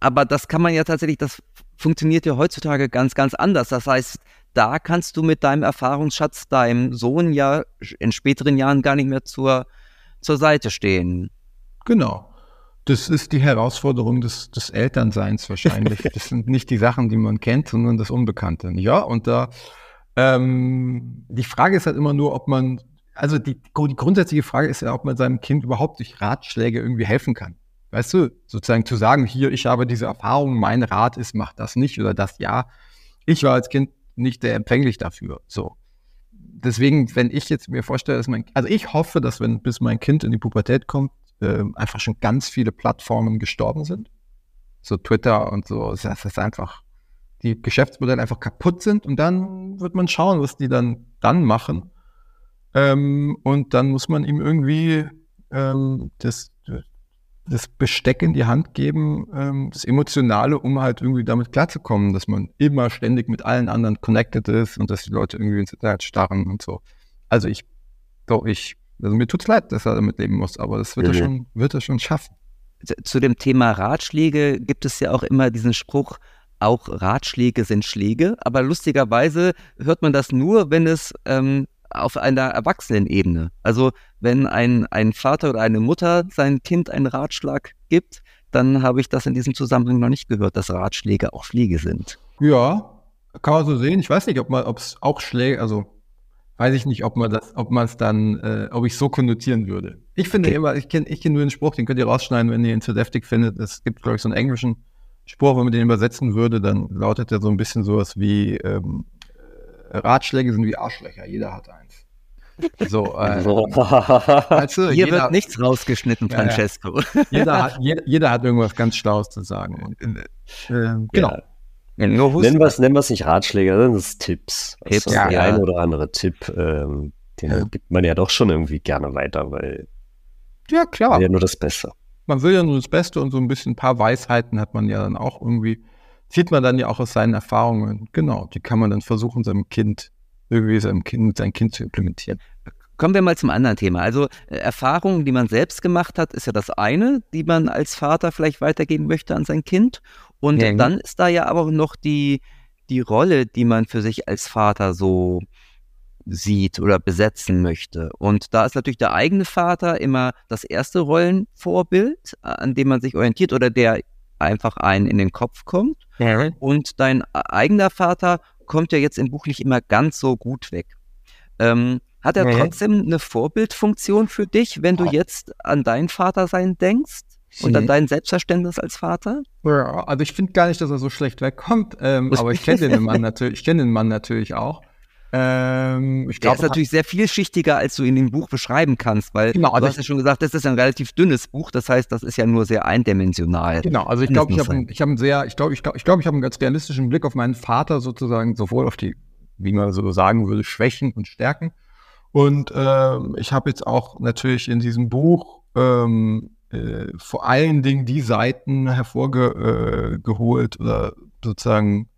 aber das kann man ja tatsächlich, das funktioniert ja heutzutage ganz, ganz anders. Das heißt, da kannst du mit deinem Erfahrungsschatz deinem Sohn ja in späteren Jahren gar nicht mehr zur, zur Seite stehen. Genau. Das ist die Herausforderung des, des Elternseins wahrscheinlich. das sind nicht die Sachen, die man kennt, sondern das Unbekannte. Ja, und da ähm, die Frage ist halt immer nur, ob man, also die, die grundsätzliche Frage ist ja, ob man seinem Kind überhaupt durch Ratschläge irgendwie helfen kann. Weißt du, sozusagen zu sagen, hier, ich habe diese Erfahrung, mein Rat ist, mach das nicht oder das ja. Ich war als Kind nicht sehr empfänglich dafür. So. Deswegen, wenn ich jetzt mir vorstelle, dass mein, also ich hoffe, dass wenn bis mein Kind in die Pubertät kommt, äh, einfach schon ganz viele Plattformen gestorben sind. So Twitter und so, das ist einfach, die Geschäftsmodelle einfach kaputt sind und dann wird man schauen, was die dann dann machen. Ähm, und dann muss man ihm irgendwie ähm, das, das Besteck in die Hand geben, ähm, das Emotionale, um halt irgendwie damit klarzukommen, dass man immer ständig mit allen anderen connected ist und dass die Leute irgendwie ins Internet starren und so. Also ich, doch, ich also mir tut's leid, dass er damit leben muss, aber das wird, mhm. er, schon, wird er schon schaffen. Zu dem Thema Ratschläge gibt es ja auch immer diesen Spruch, auch Ratschläge sind Schläge, aber lustigerweise hört man das nur, wenn es ähm, auf einer Erwachsenenebene. Also wenn ein, ein Vater oder eine Mutter sein Kind einen Ratschlag gibt, dann habe ich das in diesem Zusammenhang noch nicht gehört, dass Ratschläge auch Schläge sind. Ja, kann man so sehen. Ich weiß nicht, ob man, ob es auch Schläge, also weiß ich nicht, ob man das, ob man es dann, äh, ob ich so konnotieren würde. Ich finde okay. immer, ich kenne ich kenn nur den Spruch, den könnt ihr rausschneiden, wenn ihr ihn zu deftig findet. Es gibt, glaube ich, so einen englischen Spruch, wenn man den übersetzen würde, dann lautet er so ein bisschen sowas wie ähm, Ratschläge sind wie Arschlöcher, jeder hat eins. So, äh, du, Hier jeder, wird nichts rausgeschnitten, Francesco. Ja, jeder, hat, jeder, jeder, hat irgendwas ganz Schlaues zu sagen. Und, äh, genau. Ja. Nennen wir es nennen nicht Ratschläge, dann ist Tipps. Tipps also ja, der ja. ein oder andere Tipp, ähm, den ja. gibt man ja doch schon irgendwie gerne weiter, weil ja klar, ja nur das Beste. Man will ja nur das Beste und so ein bisschen ein paar Weisheiten hat man ja dann auch irgendwie, zieht man dann ja auch aus seinen Erfahrungen. Genau, die kann man dann versuchen, seinem Kind irgendwie seinem Kind, sein Kind zu implementieren. Kommen wir mal zum anderen Thema. Also äh, Erfahrungen, die man selbst gemacht hat, ist ja das eine, die man als Vater vielleicht weitergeben möchte an sein Kind. Und ja. dann ist da ja aber noch die, die Rolle, die man für sich als Vater so sieht oder besetzen möchte. Und da ist natürlich der eigene Vater immer das erste Rollenvorbild, an dem man sich orientiert oder der einfach einen in den Kopf kommt. Ja. Und dein eigener Vater kommt ja jetzt im Buch nicht immer ganz so gut weg. Ähm, hat er ja. trotzdem eine Vorbildfunktion für dich, wenn du jetzt an deinen Vater sein denkst? Und dann dein Selbstverständnis als Vater? Ja, also ich finde gar nicht, dass er so schlecht wegkommt, ähm, aber ich kenne den Mann natürlich, ich kenne den Mann natürlich auch. Ähm, ich glaub, Der ist natürlich sehr vielschichtiger, als du in dem Buch beschreiben kannst, weil genau, also du hast ja schon gesagt, das ist ein relativ dünnes Buch, das heißt, das ist ja nur sehr eindimensional. Genau, also ich glaube, ich habe ich hab einen sehr, ich glaube, ich glaube, ich, glaub, ich habe einen ganz realistischen Blick auf meinen Vater sozusagen, sowohl auf die, wie man so sagen würde, Schwächen und Stärken. Und ähm, ich habe jetzt auch natürlich in diesem Buch ähm, äh, vor allen Dingen die Seiten hervorgeholt äh, oder sozusagen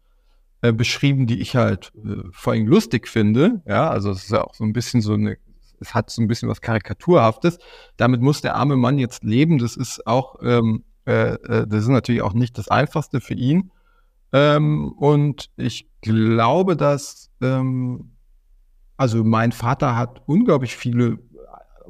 äh, beschrieben, die ich halt äh, vor allem lustig finde. Ja, also es ist ja auch so ein bisschen so eine, es hat so ein bisschen was Karikaturhaftes. Damit muss der arme Mann jetzt leben. Das ist auch, ähm, äh, äh das ist natürlich auch nicht das Einfachste für ihn. Ähm, und ich glaube, dass, ähm, also mein Vater hat unglaublich viele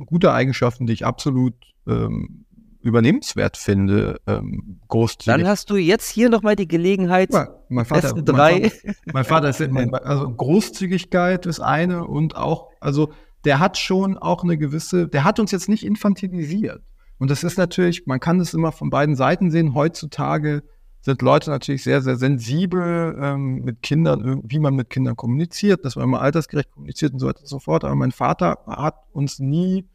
gute Eigenschaften, die ich absolut ähm, übernehmenswert finde, ähm, großzügig. Dann hast du jetzt hier nochmal die Gelegenheit, ja, mein Vater, drei. Mein Vater, mein Vater ist, mein, also Großzügigkeit ist eine und auch, also der hat schon auch eine gewisse, der hat uns jetzt nicht infantilisiert. Und das ist natürlich, man kann das immer von beiden Seiten sehen. Heutzutage sind Leute natürlich sehr, sehr sensibel ähm, mit Kindern, wie man mit Kindern kommuniziert, dass man immer altersgerecht kommuniziert und so weiter und so fort. Aber mein Vater hat uns nie,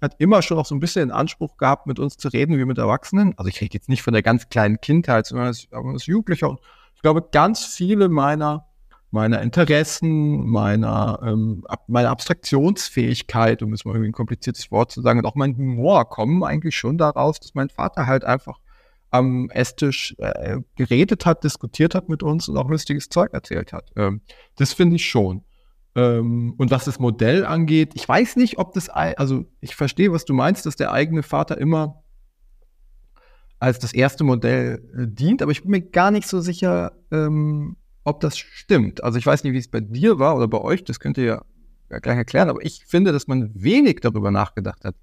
hat immer schon auch so ein bisschen den Anspruch gehabt, mit uns zu reden wie mit Erwachsenen. Also ich rede jetzt nicht von der ganz kleinen Kindheit, sondern als, als Jugendlicher. Und ich glaube, ganz viele meiner meiner Interessen, meiner, ähm, meiner Abstraktionsfähigkeit, um es mal irgendwie ein kompliziertes Wort zu sagen, und auch mein Humor kommen eigentlich schon daraus, dass mein Vater halt einfach am Esstisch äh, geredet hat, diskutiert hat mit uns und auch lustiges Zeug erzählt hat. Ähm, das finde ich schon. Ähm, und was das Modell angeht, ich weiß nicht, ob das, also ich verstehe, was du meinst, dass der eigene Vater immer als das erste Modell äh, dient, aber ich bin mir gar nicht so sicher, ähm, ob das stimmt. Also ich weiß nicht, wie es bei dir war oder bei euch, das könnt ihr ja gleich erklären, aber ich finde, dass man wenig darüber nachgedacht hat,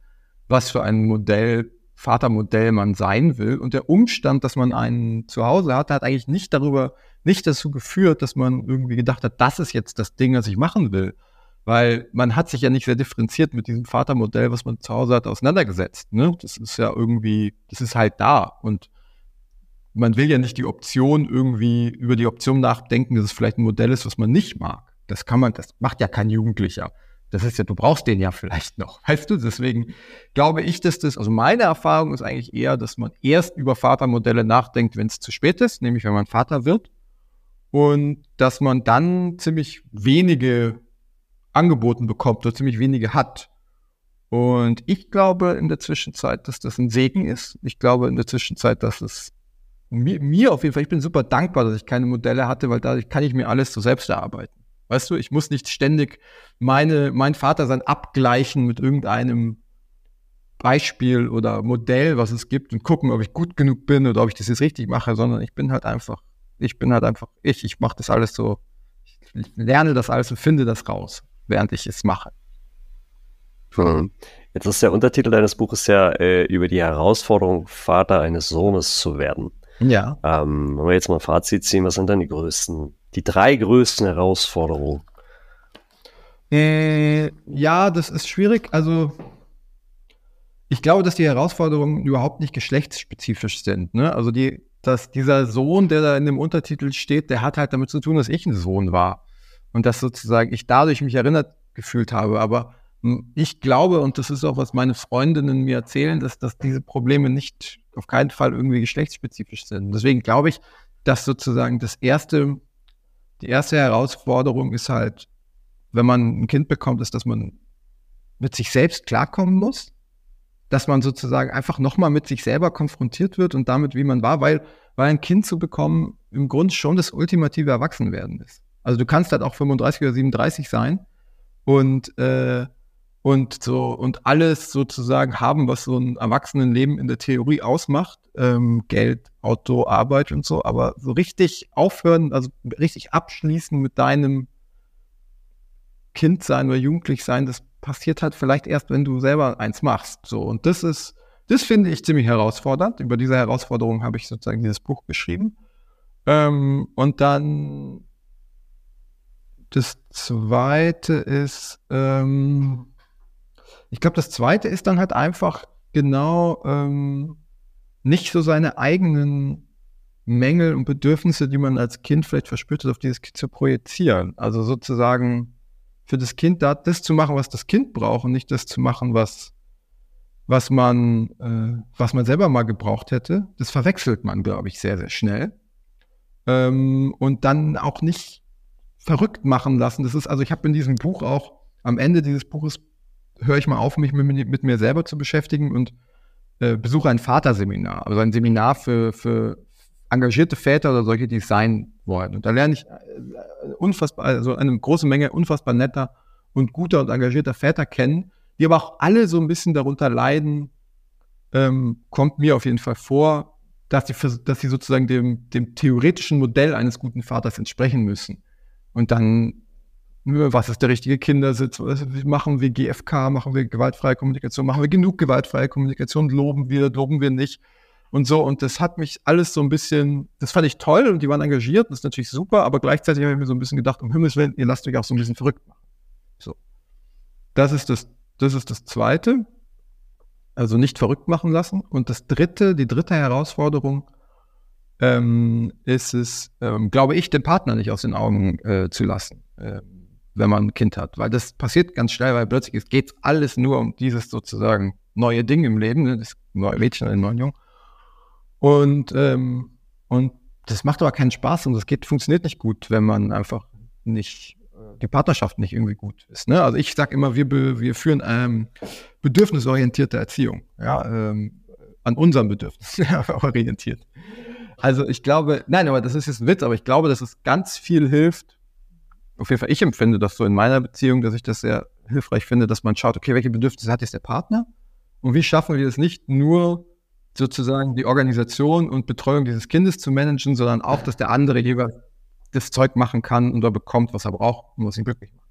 was für ein Modell, Vatermodell man sein will. Und der Umstand, dass man einen zu Hause hatte, hat eigentlich nicht darüber, nicht dazu geführt, dass man irgendwie gedacht hat, das ist jetzt das Ding, was ich machen will. Weil man hat sich ja nicht sehr differenziert mit diesem Vatermodell, was man zu Hause hat, auseinandergesetzt. Ne? Das ist ja irgendwie, das ist halt da. Und man will ja nicht die Option irgendwie über die Option nachdenken, dass es vielleicht ein Modell ist, was man nicht mag. Das kann man, das macht ja kein Jugendlicher. Das ist ja, du brauchst den ja vielleicht noch, weißt du? Deswegen glaube ich, dass das, also meine Erfahrung ist eigentlich eher, dass man erst über Vatermodelle nachdenkt, wenn es zu spät ist, nämlich wenn man Vater wird. Und dass man dann ziemlich wenige angeboten bekommt oder ziemlich wenige hat. Und ich glaube in der Zwischenzeit, dass das ein Segen ist. Ich glaube in der Zwischenzeit, dass es mir, mir auf jeden Fall, ich bin super dankbar, dass ich keine Modelle hatte, weil dadurch kann ich mir alles so selbst erarbeiten. Weißt du, ich muss nicht ständig meine, mein Vater sein abgleichen mit irgendeinem Beispiel oder Modell, was es gibt und gucken, ob ich gut genug bin oder ob ich das jetzt richtig mache, sondern ich bin halt einfach, ich bin halt einfach ich. Ich mache das alles so, ich lerne das alles und finde das raus, während ich es mache. Hm. Jetzt ist der Untertitel deines Buches ja äh, über die Herausforderung, Vater eines Sohnes zu werden. Ja. Ähm, wenn wir jetzt mal ein Fazit ziehen, was sind dann die größten, die drei größten Herausforderungen? Äh, ja, das ist schwierig. Also ich glaube, dass die Herausforderungen überhaupt nicht geschlechtsspezifisch sind. Ne? Also die, dass dieser Sohn, der da in dem Untertitel steht, der hat halt damit zu tun, dass ich ein Sohn war und dass sozusagen ich dadurch mich erinnert gefühlt habe. Aber ich glaube, und das ist auch, was meine Freundinnen mir erzählen, dass, dass diese Probleme nicht auf keinen Fall irgendwie geschlechtsspezifisch sind. Deswegen glaube ich, dass sozusagen das erste, die erste Herausforderung ist halt, wenn man ein Kind bekommt, ist, dass man mit sich selbst klarkommen muss, dass man sozusagen einfach nochmal mit sich selber konfrontiert wird und damit, wie man war, weil, weil ein Kind zu bekommen im Grunde schon das ultimative Erwachsenwerden ist. Also du kannst halt auch 35 oder 37 sein und äh, und so und alles sozusagen haben, was so ein Erwachsenenleben in der Theorie ausmacht, ähm, Geld, Auto, Arbeit und so, aber so richtig aufhören, also richtig abschließen mit deinem Kind sein oder jugendlich sein, das passiert halt vielleicht erst, wenn du selber eins machst. So und das ist, das finde ich ziemlich herausfordernd. Über diese Herausforderung habe ich sozusagen dieses Buch geschrieben. Ähm, und dann das zweite ist, ähm, ich glaube, das Zweite ist dann halt einfach genau ähm, nicht so seine eigenen Mängel und Bedürfnisse, die man als Kind vielleicht verspürt hat, auf dieses Kind zu projizieren. Also sozusagen für das Kind da das zu machen, was das Kind braucht und nicht das zu machen, was was man äh, was man selber mal gebraucht hätte. Das verwechselt man, glaube ich, sehr sehr schnell ähm, und dann auch nicht verrückt machen lassen. Das ist also ich habe in diesem Buch auch am Ende dieses Buches höre ich mal auf, mich mit, mit, mir selber zu beschäftigen und äh, besuche ein Vaterseminar, also ein Seminar für, für engagierte Väter oder solche, die es sein wollen. Und da lerne ich äh, unfassbar, also eine große Menge unfassbar netter und guter und engagierter Väter kennen, die aber auch alle so ein bisschen darunter leiden, ähm, kommt mir auf jeden Fall vor, dass sie, dass sie sozusagen dem, dem theoretischen Modell eines guten Vaters entsprechen müssen. Und dann was ist der richtige Kindersitz, machen wir GFK, machen wir gewaltfreie Kommunikation, machen wir genug gewaltfreie Kommunikation, loben wir, loben wir nicht und so. Und das hat mich alles so ein bisschen, das fand ich toll und die waren engagiert, das ist natürlich super, aber gleichzeitig habe ich mir so ein bisschen gedacht, um Himmels Willen, ihr lasst euch auch so ein bisschen verrückt machen. So. Das ist das, das ist das Zweite. Also nicht verrückt machen lassen. Und das dritte, die dritte Herausforderung ähm, ist es, ähm, glaube ich, den Partner nicht aus den Augen äh, zu lassen, äh, wenn man ein Kind hat. Weil das passiert ganz schnell, weil plötzlich es geht alles nur um dieses sozusagen neue Ding im Leben, ne? das neue Mädchen den neuen Jungen. Und, ähm, und das macht aber keinen Spaß und das geht, funktioniert nicht gut, wenn man einfach nicht, äh, die Partnerschaft nicht irgendwie gut ist. Ne? Also ich sage immer, wir, wir führen ähm, bedürfnisorientierte Erziehung, ja, ähm, an unserem Bedürfnis orientiert. Also ich glaube, nein, aber das ist jetzt ein Witz, aber ich glaube, dass es ganz viel hilft. Auf jeden Fall, ich empfinde das so in meiner Beziehung, dass ich das sehr hilfreich finde, dass man schaut, okay, welche Bedürfnisse hat jetzt der Partner? Und wie schaffen wir es nicht nur sozusagen die Organisation und Betreuung dieses Kindes zu managen, sondern auch, dass der andere jeweils das Zeug machen kann und da bekommt, was er braucht und was ihn glücklich macht.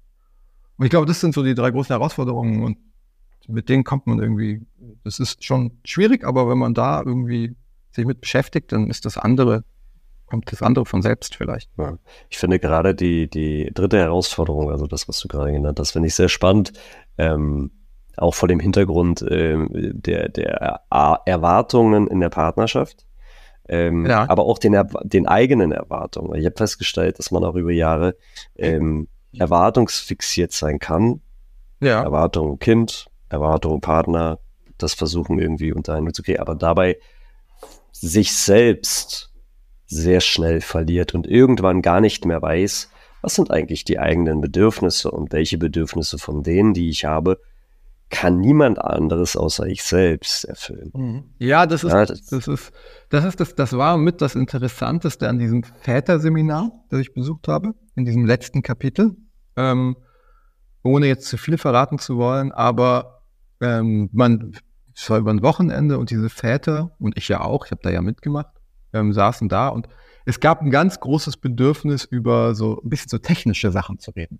Und ich glaube, das sind so die drei großen Herausforderungen und mit denen kommt man irgendwie, das ist schon schwierig, aber wenn man da irgendwie sich mit beschäftigt, dann ist das andere, kommt das andere von selbst vielleicht. Ja. Ich finde gerade die, die dritte Herausforderung, also das, was du gerade genannt hast, finde ich sehr spannend. Ähm, auch vor dem Hintergrund ähm, der, der Erwartungen in der Partnerschaft. Ähm, ja. aber auch den, den eigenen Erwartungen. Ich habe festgestellt, dass man auch über Jahre ähm, erwartungsfixiert sein kann. Ja. Erwartung Kind, Erwartung Partner, das versuchen irgendwie unter einen zu kriegen, aber dabei sich selbst sehr schnell verliert und irgendwann gar nicht mehr weiß, was sind eigentlich die eigenen Bedürfnisse und welche Bedürfnisse von denen, die ich habe, kann niemand anderes außer ich selbst erfüllen. Mhm. Ja, das ist, ja, das, das, ist, das ist das, das war mit das Interessanteste an diesem Väterseminar, das ich besucht habe, in diesem letzten Kapitel. Ähm, ohne jetzt zu viel verraten zu wollen, aber ähm, man, es war über ein Wochenende und diese Väter und ich ja auch, ich habe da ja mitgemacht, ähm, saßen da und es gab ein ganz großes Bedürfnis, über so ein bisschen so technische Sachen zu reden.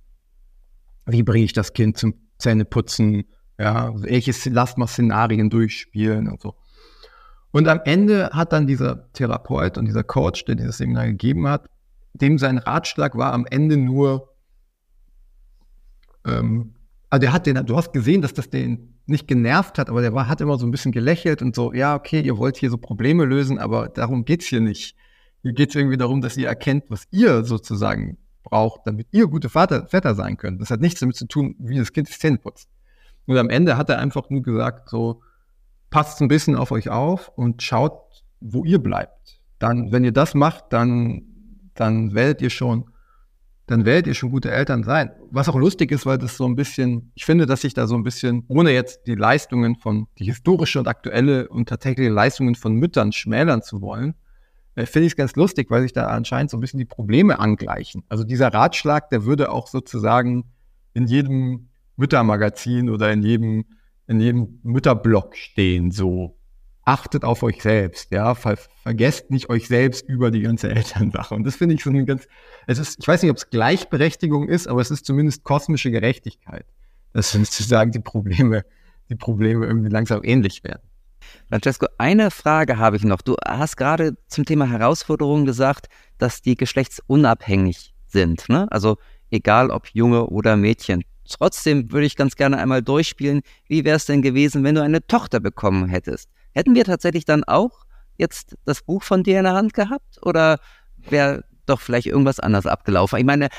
Wie bringe ich das Kind zum Zähneputzen? Ja, welche lass mal Szenarien durchspielen und so. Und am Ende hat dann dieser Therapeut und dieser Coach, der dieses Seminar gegeben hat, dem sein Ratschlag war am Ende nur, ähm, also der hat den, du hast gesehen, dass das den nicht genervt hat, aber der war, hat immer so ein bisschen gelächelt und so, ja, okay, ihr wollt hier so Probleme lösen, aber darum geht's hier nicht. Hier geht's irgendwie darum, dass ihr erkennt, was ihr sozusagen braucht, damit ihr gute Vater, Väter sein könnt. Das hat nichts damit zu tun, wie das Kind die Zähne putzt. Und am Ende hat er einfach nur gesagt, so, passt ein bisschen auf euch auf und schaut, wo ihr bleibt. Dann, wenn ihr das macht, dann, dann werdet ihr schon dann werdet ihr schon gute Eltern sein. Was auch lustig ist, weil das so ein bisschen, ich finde, dass sich da so ein bisschen, ohne jetzt die Leistungen von, die historische und aktuelle und tatsächliche Leistungen von Müttern schmälern zu wollen, äh, finde ich es ganz lustig, weil sich da anscheinend so ein bisschen die Probleme angleichen. Also dieser Ratschlag, der würde auch sozusagen in jedem Müttermagazin oder in jedem, in jedem Mütterblog stehen, so achtet auf euch selbst, ja, Ver vergesst nicht euch selbst über die ganze Elternsache. Und das finde ich so ein ganz, es ist, ich weiß nicht, ob es Gleichberechtigung ist, aber es ist zumindest kosmische Gerechtigkeit, dass sozusagen die Probleme, die Probleme irgendwie langsam ähnlich werden. Francesco, eine Frage habe ich noch. Du hast gerade zum Thema Herausforderungen gesagt, dass die geschlechtsunabhängig sind. Ne? Also egal ob Junge oder Mädchen. Trotzdem würde ich ganz gerne einmal durchspielen, wie wäre es denn gewesen, wenn du eine Tochter bekommen hättest? Hätten wir tatsächlich dann auch jetzt das Buch von dir in der Hand gehabt oder wäre doch vielleicht irgendwas anders abgelaufen? Ich meine,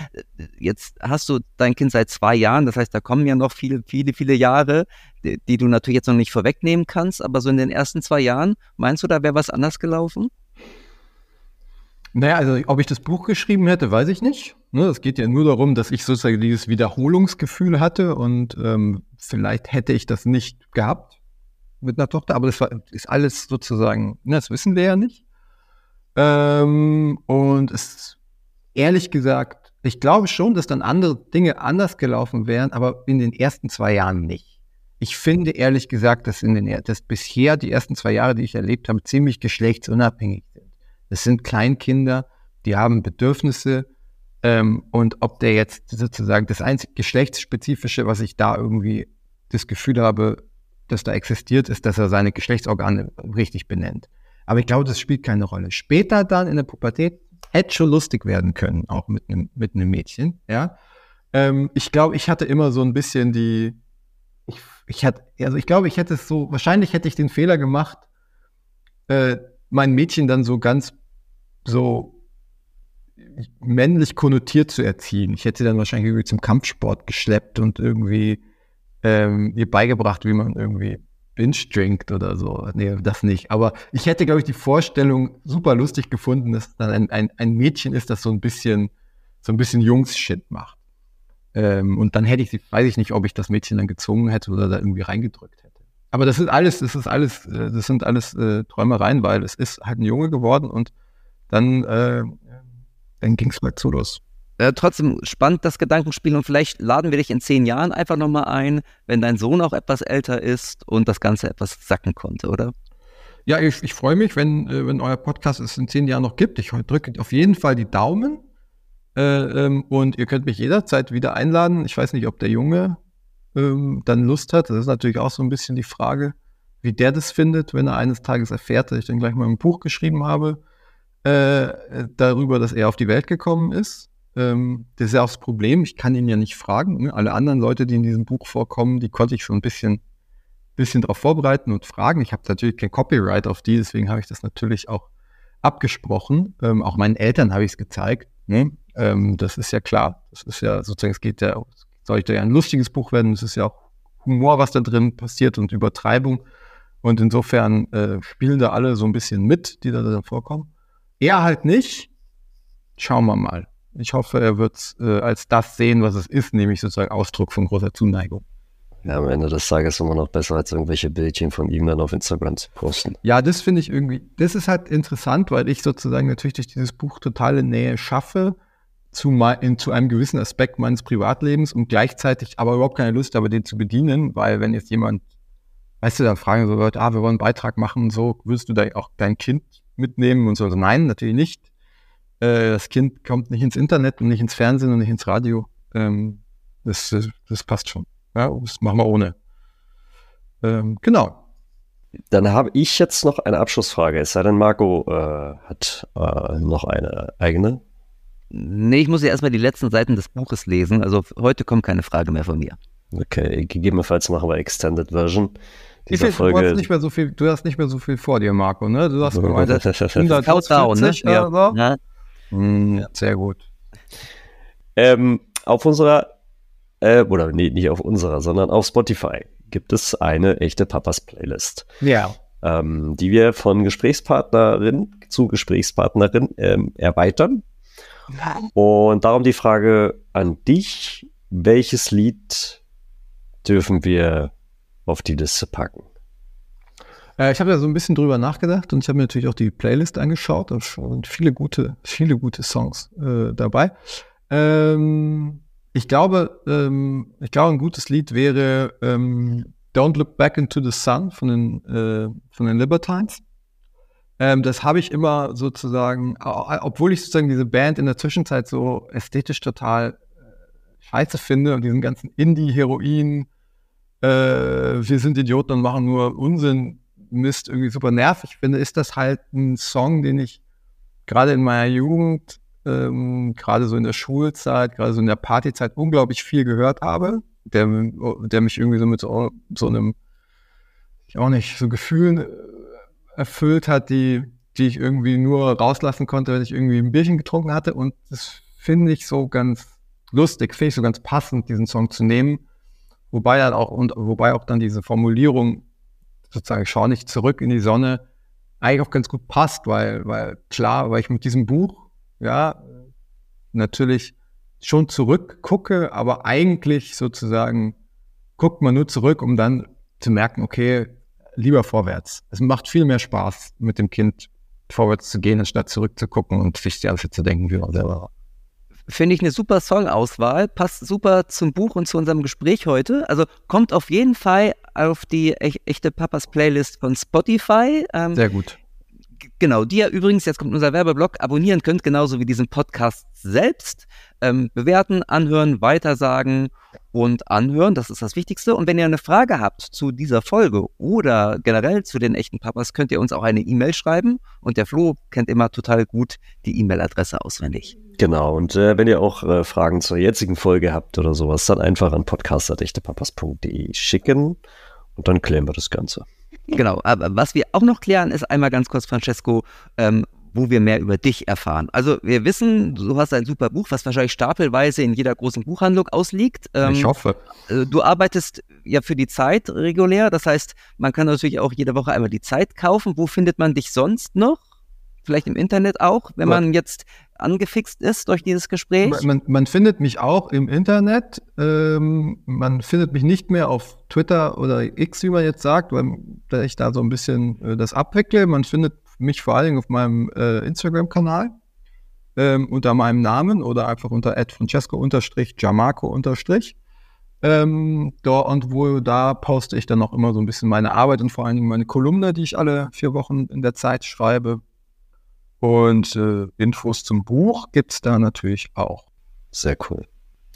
jetzt hast du dein Kind seit zwei Jahren, das heißt, da kommen ja noch viele, viele, viele Jahre, die, die du natürlich jetzt noch nicht vorwegnehmen kannst, aber so in den ersten zwei Jahren, meinst du, da wäre was anders gelaufen? Naja, also ob ich das Buch geschrieben hätte, weiß ich nicht. Ne, es geht ja nur darum, dass ich sozusagen dieses Wiederholungsgefühl hatte und ähm, vielleicht hätte ich das nicht gehabt mit einer Tochter, aber das war, ist alles sozusagen, ne, das wissen wir ja nicht. Ähm, und es, ehrlich gesagt, ich glaube schon, dass dann andere Dinge anders gelaufen wären, aber in den ersten zwei Jahren nicht. Ich finde ehrlich gesagt, dass in den, dass bisher die ersten zwei Jahre, die ich erlebt habe, ziemlich geschlechtsunabhängig sind. Das sind Kleinkinder, die haben Bedürfnisse, ähm, und ob der jetzt sozusagen das einzige Geschlechtsspezifische, was ich da irgendwie das Gefühl habe, das da existiert, ist, dass er seine Geschlechtsorgane richtig benennt. Aber ich glaube, das spielt keine Rolle. Später dann in der Pubertät hätte schon lustig werden können, auch mit einem, mit einem Mädchen, ja. Ähm, ich glaube, ich hatte immer so ein bisschen die, ich, ich hatte, also ich glaube, ich hätte es so, wahrscheinlich hätte ich den Fehler gemacht, äh, mein Mädchen dann so ganz so männlich konnotiert zu erziehen. Ich hätte sie dann wahrscheinlich irgendwie zum Kampfsport geschleppt und irgendwie ähm, ihr beigebracht, wie man irgendwie Binge trinkt oder so. Nee, das nicht. Aber ich hätte, glaube ich, die Vorstellung super lustig gefunden, dass dann ein, ein, ein Mädchen ist, das so ein bisschen, so ein bisschen Jungs-Shit macht. Ähm, und dann hätte ich sie, weiß ich nicht, ob ich das Mädchen dann gezwungen hätte oder da irgendwie reingedrückt hätte. Aber das ist alles, das ist alles, äh, das sind alles äh, Träumereien, weil es ist halt ein Junge geworden und dann, äh, dann ging es mal zu los. Äh, trotzdem spannend das Gedankenspiel und vielleicht laden wir dich in zehn Jahren einfach nochmal ein, wenn dein Sohn auch etwas älter ist und das Ganze etwas sacken konnte, oder? Ja, ich, ich freue mich, wenn, äh, wenn euer Podcast es in zehn Jahren noch gibt. Ich drücke auf jeden Fall die Daumen äh, ähm, und ihr könnt mich jederzeit wieder einladen. Ich weiß nicht, ob der Junge ähm, dann Lust hat. Das ist natürlich auch so ein bisschen die Frage, wie der das findet, wenn er eines Tages erfährt, dass ich dann gleich mal ein Buch geschrieben habe äh, darüber, dass er auf die Welt gekommen ist. Ähm, das ist ja auch das Problem. Ich kann ihn ja nicht fragen. Ne? Alle anderen Leute, die in diesem Buch vorkommen, die konnte ich so ein bisschen, bisschen darauf vorbereiten und fragen. Ich habe natürlich kein Copyright auf die, deswegen habe ich das natürlich auch abgesprochen. Ähm, auch meinen Eltern habe ich es gezeigt. Ne? Ähm, das ist ja klar. Das ist ja sozusagen, es geht ja, sollte ja ein lustiges Buch werden. Es ist ja auch Humor, was da drin passiert und Übertreibung. Und insofern äh, spielen da alle so ein bisschen mit, die da dann vorkommen. Er halt nicht. Schauen wir mal. Ich hoffe, er wird es äh, als das sehen, was es ist, nämlich sozusagen Ausdruck von großer Zuneigung. Ja, am Ende des Tages immer noch besser, als irgendwelche Bildchen von ihm dann auf Instagram zu posten. Ja, das finde ich irgendwie, das ist halt interessant, weil ich sozusagen natürlich durch dieses Buch totale Nähe schaffe zu, in, zu einem gewissen Aspekt meines Privatlebens und gleichzeitig aber überhaupt keine Lust habe, den zu bedienen, weil wenn jetzt jemand, weißt du, dann fragen so Leute, ah, wir wollen einen Beitrag machen, so, würdest du da auch dein Kind mitnehmen und so, also nein, natürlich nicht. Äh, das Kind kommt nicht ins Internet und nicht ins Fernsehen und nicht ins Radio. Ähm, das, das passt schon. Ja, das machen wir ohne. Ähm, genau. Dann habe ich jetzt noch eine Abschlussfrage. Es sei denn, Marco äh, hat äh, noch eine eigene. Nee, ich muss ja erstmal die letzten Seiten des Buches lesen. Also heute kommt keine Frage mehr von mir. Okay, gegebenenfalls machen wir Extended Version. Dieser find, Folge. Du, hast nicht mehr so viel, du hast nicht mehr so viel vor dir, Marco, ne? Du hast gemeint, 140 ne? Ja. So. Ja. Mm, sehr gut. Ähm, auf unserer, äh, oder nee, nicht auf unserer, sondern auf Spotify gibt es eine echte Papas-Playlist. Ja. Ähm, die wir von Gesprächspartnerin zu Gesprächspartnerin ähm, erweitern. Und darum die Frage an dich: Welches Lied dürfen wir auf die Liste packen? Äh, ich habe da so ein bisschen drüber nachgedacht und ich habe mir natürlich auch die Playlist angeschaut. Da sind viele gute, viele gute Songs äh, dabei. Ähm, ich glaube, ähm, ich glaube, ein gutes Lied wäre ähm, Don't Look Back into the Sun von den, äh, von den Libertines. Ähm, das habe ich immer sozusagen, obwohl ich sozusagen diese Band in der Zwischenzeit so ästhetisch total äh, scheiße finde und diesen ganzen Indie-Heroin, äh, wir sind Idioten und machen nur Unsinn Mist irgendwie super nervig finde, ist das halt ein Song, den ich gerade in meiner Jugend, ähm, gerade so in der Schulzeit, gerade so in der Partyzeit unglaublich viel gehört habe, der, der mich irgendwie so mit so, so einem, ich auch nicht, so Gefühlen äh, erfüllt hat, die, die ich irgendwie nur rauslassen konnte, wenn ich irgendwie ein Bierchen getrunken hatte. Und das finde ich so ganz lustig, finde ich so ganz passend, diesen Song zu nehmen. Wobei dann auch, und wobei auch dann diese Formulierung sozusagen schau nicht zurück in die Sonne eigentlich auch ganz gut passt, weil, weil klar, weil ich mit diesem Buch, ja, natürlich schon zurückgucke, aber eigentlich sozusagen guckt man nur zurück, um dann zu merken, okay, lieber vorwärts. Es macht viel mehr Spaß, mit dem Kind vorwärts zu gehen, anstatt zurückzugucken und sich die ganze zu denken, wie man selber war. Finde ich eine super Songauswahl, passt super zum Buch und zu unserem Gespräch heute. Also kommt auf jeden Fall auf die echte Papas Playlist von Spotify. Ähm, Sehr gut. Genau, die ihr übrigens, jetzt kommt unser Werbeblock, abonnieren könnt, genauso wie diesen Podcast selbst. Ähm, bewerten, anhören, weitersagen und anhören, das ist das Wichtigste. Und wenn ihr eine Frage habt zu dieser Folge oder generell zu den echten Papas, könnt ihr uns auch eine E-Mail schreiben. Und der Flo kennt immer total gut die E-Mail-Adresse auswendig. Genau, und äh, wenn ihr auch äh, Fragen zur jetzigen Folge habt oder sowas, dann einfach an podcast.echtepapas.de schicken und dann klären wir das Ganze. Genau, aber was wir auch noch klären, ist einmal ganz kurz, Francesco, ähm, wo wir mehr über dich erfahren. Also wir wissen, du hast ein super Buch, was wahrscheinlich stapelweise in jeder großen Buchhandlung ausliegt. Ähm, ich hoffe. Äh, du arbeitest ja für die Zeit regulär, das heißt, man kann natürlich auch jede Woche einmal die Zeit kaufen. Wo findet man dich sonst noch? Vielleicht im Internet auch, wenn man jetzt angefixt ist durch dieses Gespräch? Man, man findet mich auch im Internet. Ähm, man findet mich nicht mehr auf Twitter oder X, wie man jetzt sagt, weil ich da so ein bisschen äh, das abwickle. Man findet mich vor allen Dingen auf meinem äh, Instagram-Kanal ähm, unter meinem Namen oder einfach unter francesco-giamarco- ähm, da, und wo da poste ich dann auch immer so ein bisschen meine Arbeit und vor allen Dingen meine Kolumne, die ich alle vier Wochen in der Zeit schreibe. Und äh, Infos zum Buch gibt es da natürlich auch. Sehr cool.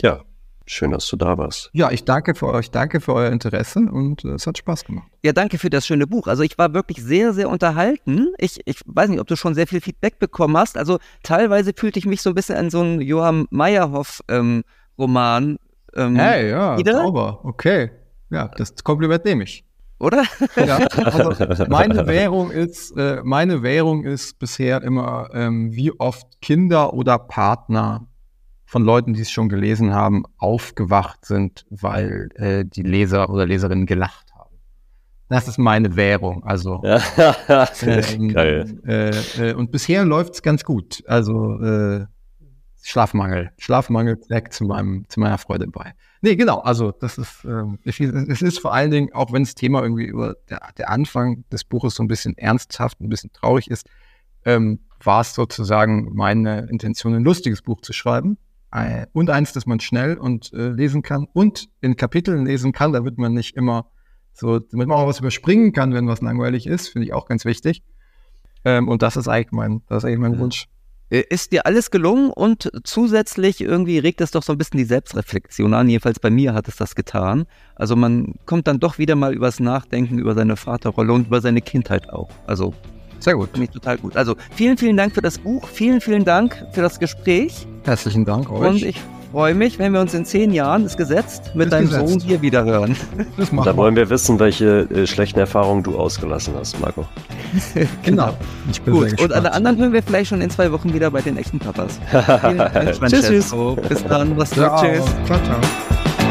Ja, schön, dass du da warst. Ja, ich danke für euch, danke für euer Interesse und äh, es hat Spaß gemacht. Ja, danke für das schöne Buch. Also ich war wirklich sehr, sehr unterhalten. Ich, ich weiß nicht, ob du schon sehr viel Feedback bekommen hast. Also teilweise fühlte ich mich so ein bisschen an so einen Johann Meyerhoff-Roman. Ähm, ähm, hey, ja, wieder. sauber. Okay. Ja, das Kompliment nehme ich oder? Ja, also meine Währung ist, äh, meine Währung ist bisher immer, ähm, wie oft Kinder oder Partner von Leuten, die es schon gelesen haben, aufgewacht sind, weil äh, die Leser oder Leserinnen gelacht haben. Das ist meine Währung. Also ja, ähm. Äh, äh, und bisher läuft es ganz gut. Also äh, Schlafmangel. Schlafmangel trägt zu, meinem, zu meiner Freude bei. Nee, genau. Also, das ist, ähm, es ist vor allen Dingen, auch wenn das Thema irgendwie über der, der Anfang des Buches so ein bisschen ernsthaft, ein bisschen traurig ist, ähm, war es sozusagen meine Intention, ein lustiges Buch zu schreiben. Äh, und eins, das man schnell und äh, lesen kann und in Kapiteln lesen kann, damit man nicht immer so, damit man auch was überspringen kann, wenn was langweilig ist, finde ich auch ganz wichtig. Ähm, und das ist eigentlich mein, das ist eigentlich mein Wunsch. Äh, ist dir alles gelungen und zusätzlich irgendwie regt es doch so ein bisschen die Selbstreflexion an. Jedenfalls bei mir hat es das getan. Also man kommt dann doch wieder mal übers Nachdenken über seine Vaterrolle und über seine Kindheit auch. Also sehr gut. Finde ich total gut. Also vielen, vielen Dank für das Buch. Vielen, vielen Dank für das Gespräch. Herzlichen Dank euch. Und ich freue mich, wenn wir uns in zehn Jahren, ist gesetzt, mit ist deinem gesetzt. Sohn hier wieder hören. da wollen wir wissen, welche äh, schlechten Erfahrungen du ausgelassen hast, Marco. genau. Ich bin Gut, und alle anderen hören wir vielleicht schon in zwei Wochen wieder bei den echten Papas. tschüss, tschüss. Bis dann. Was Ciao. Tschüss. Ciao, ciao.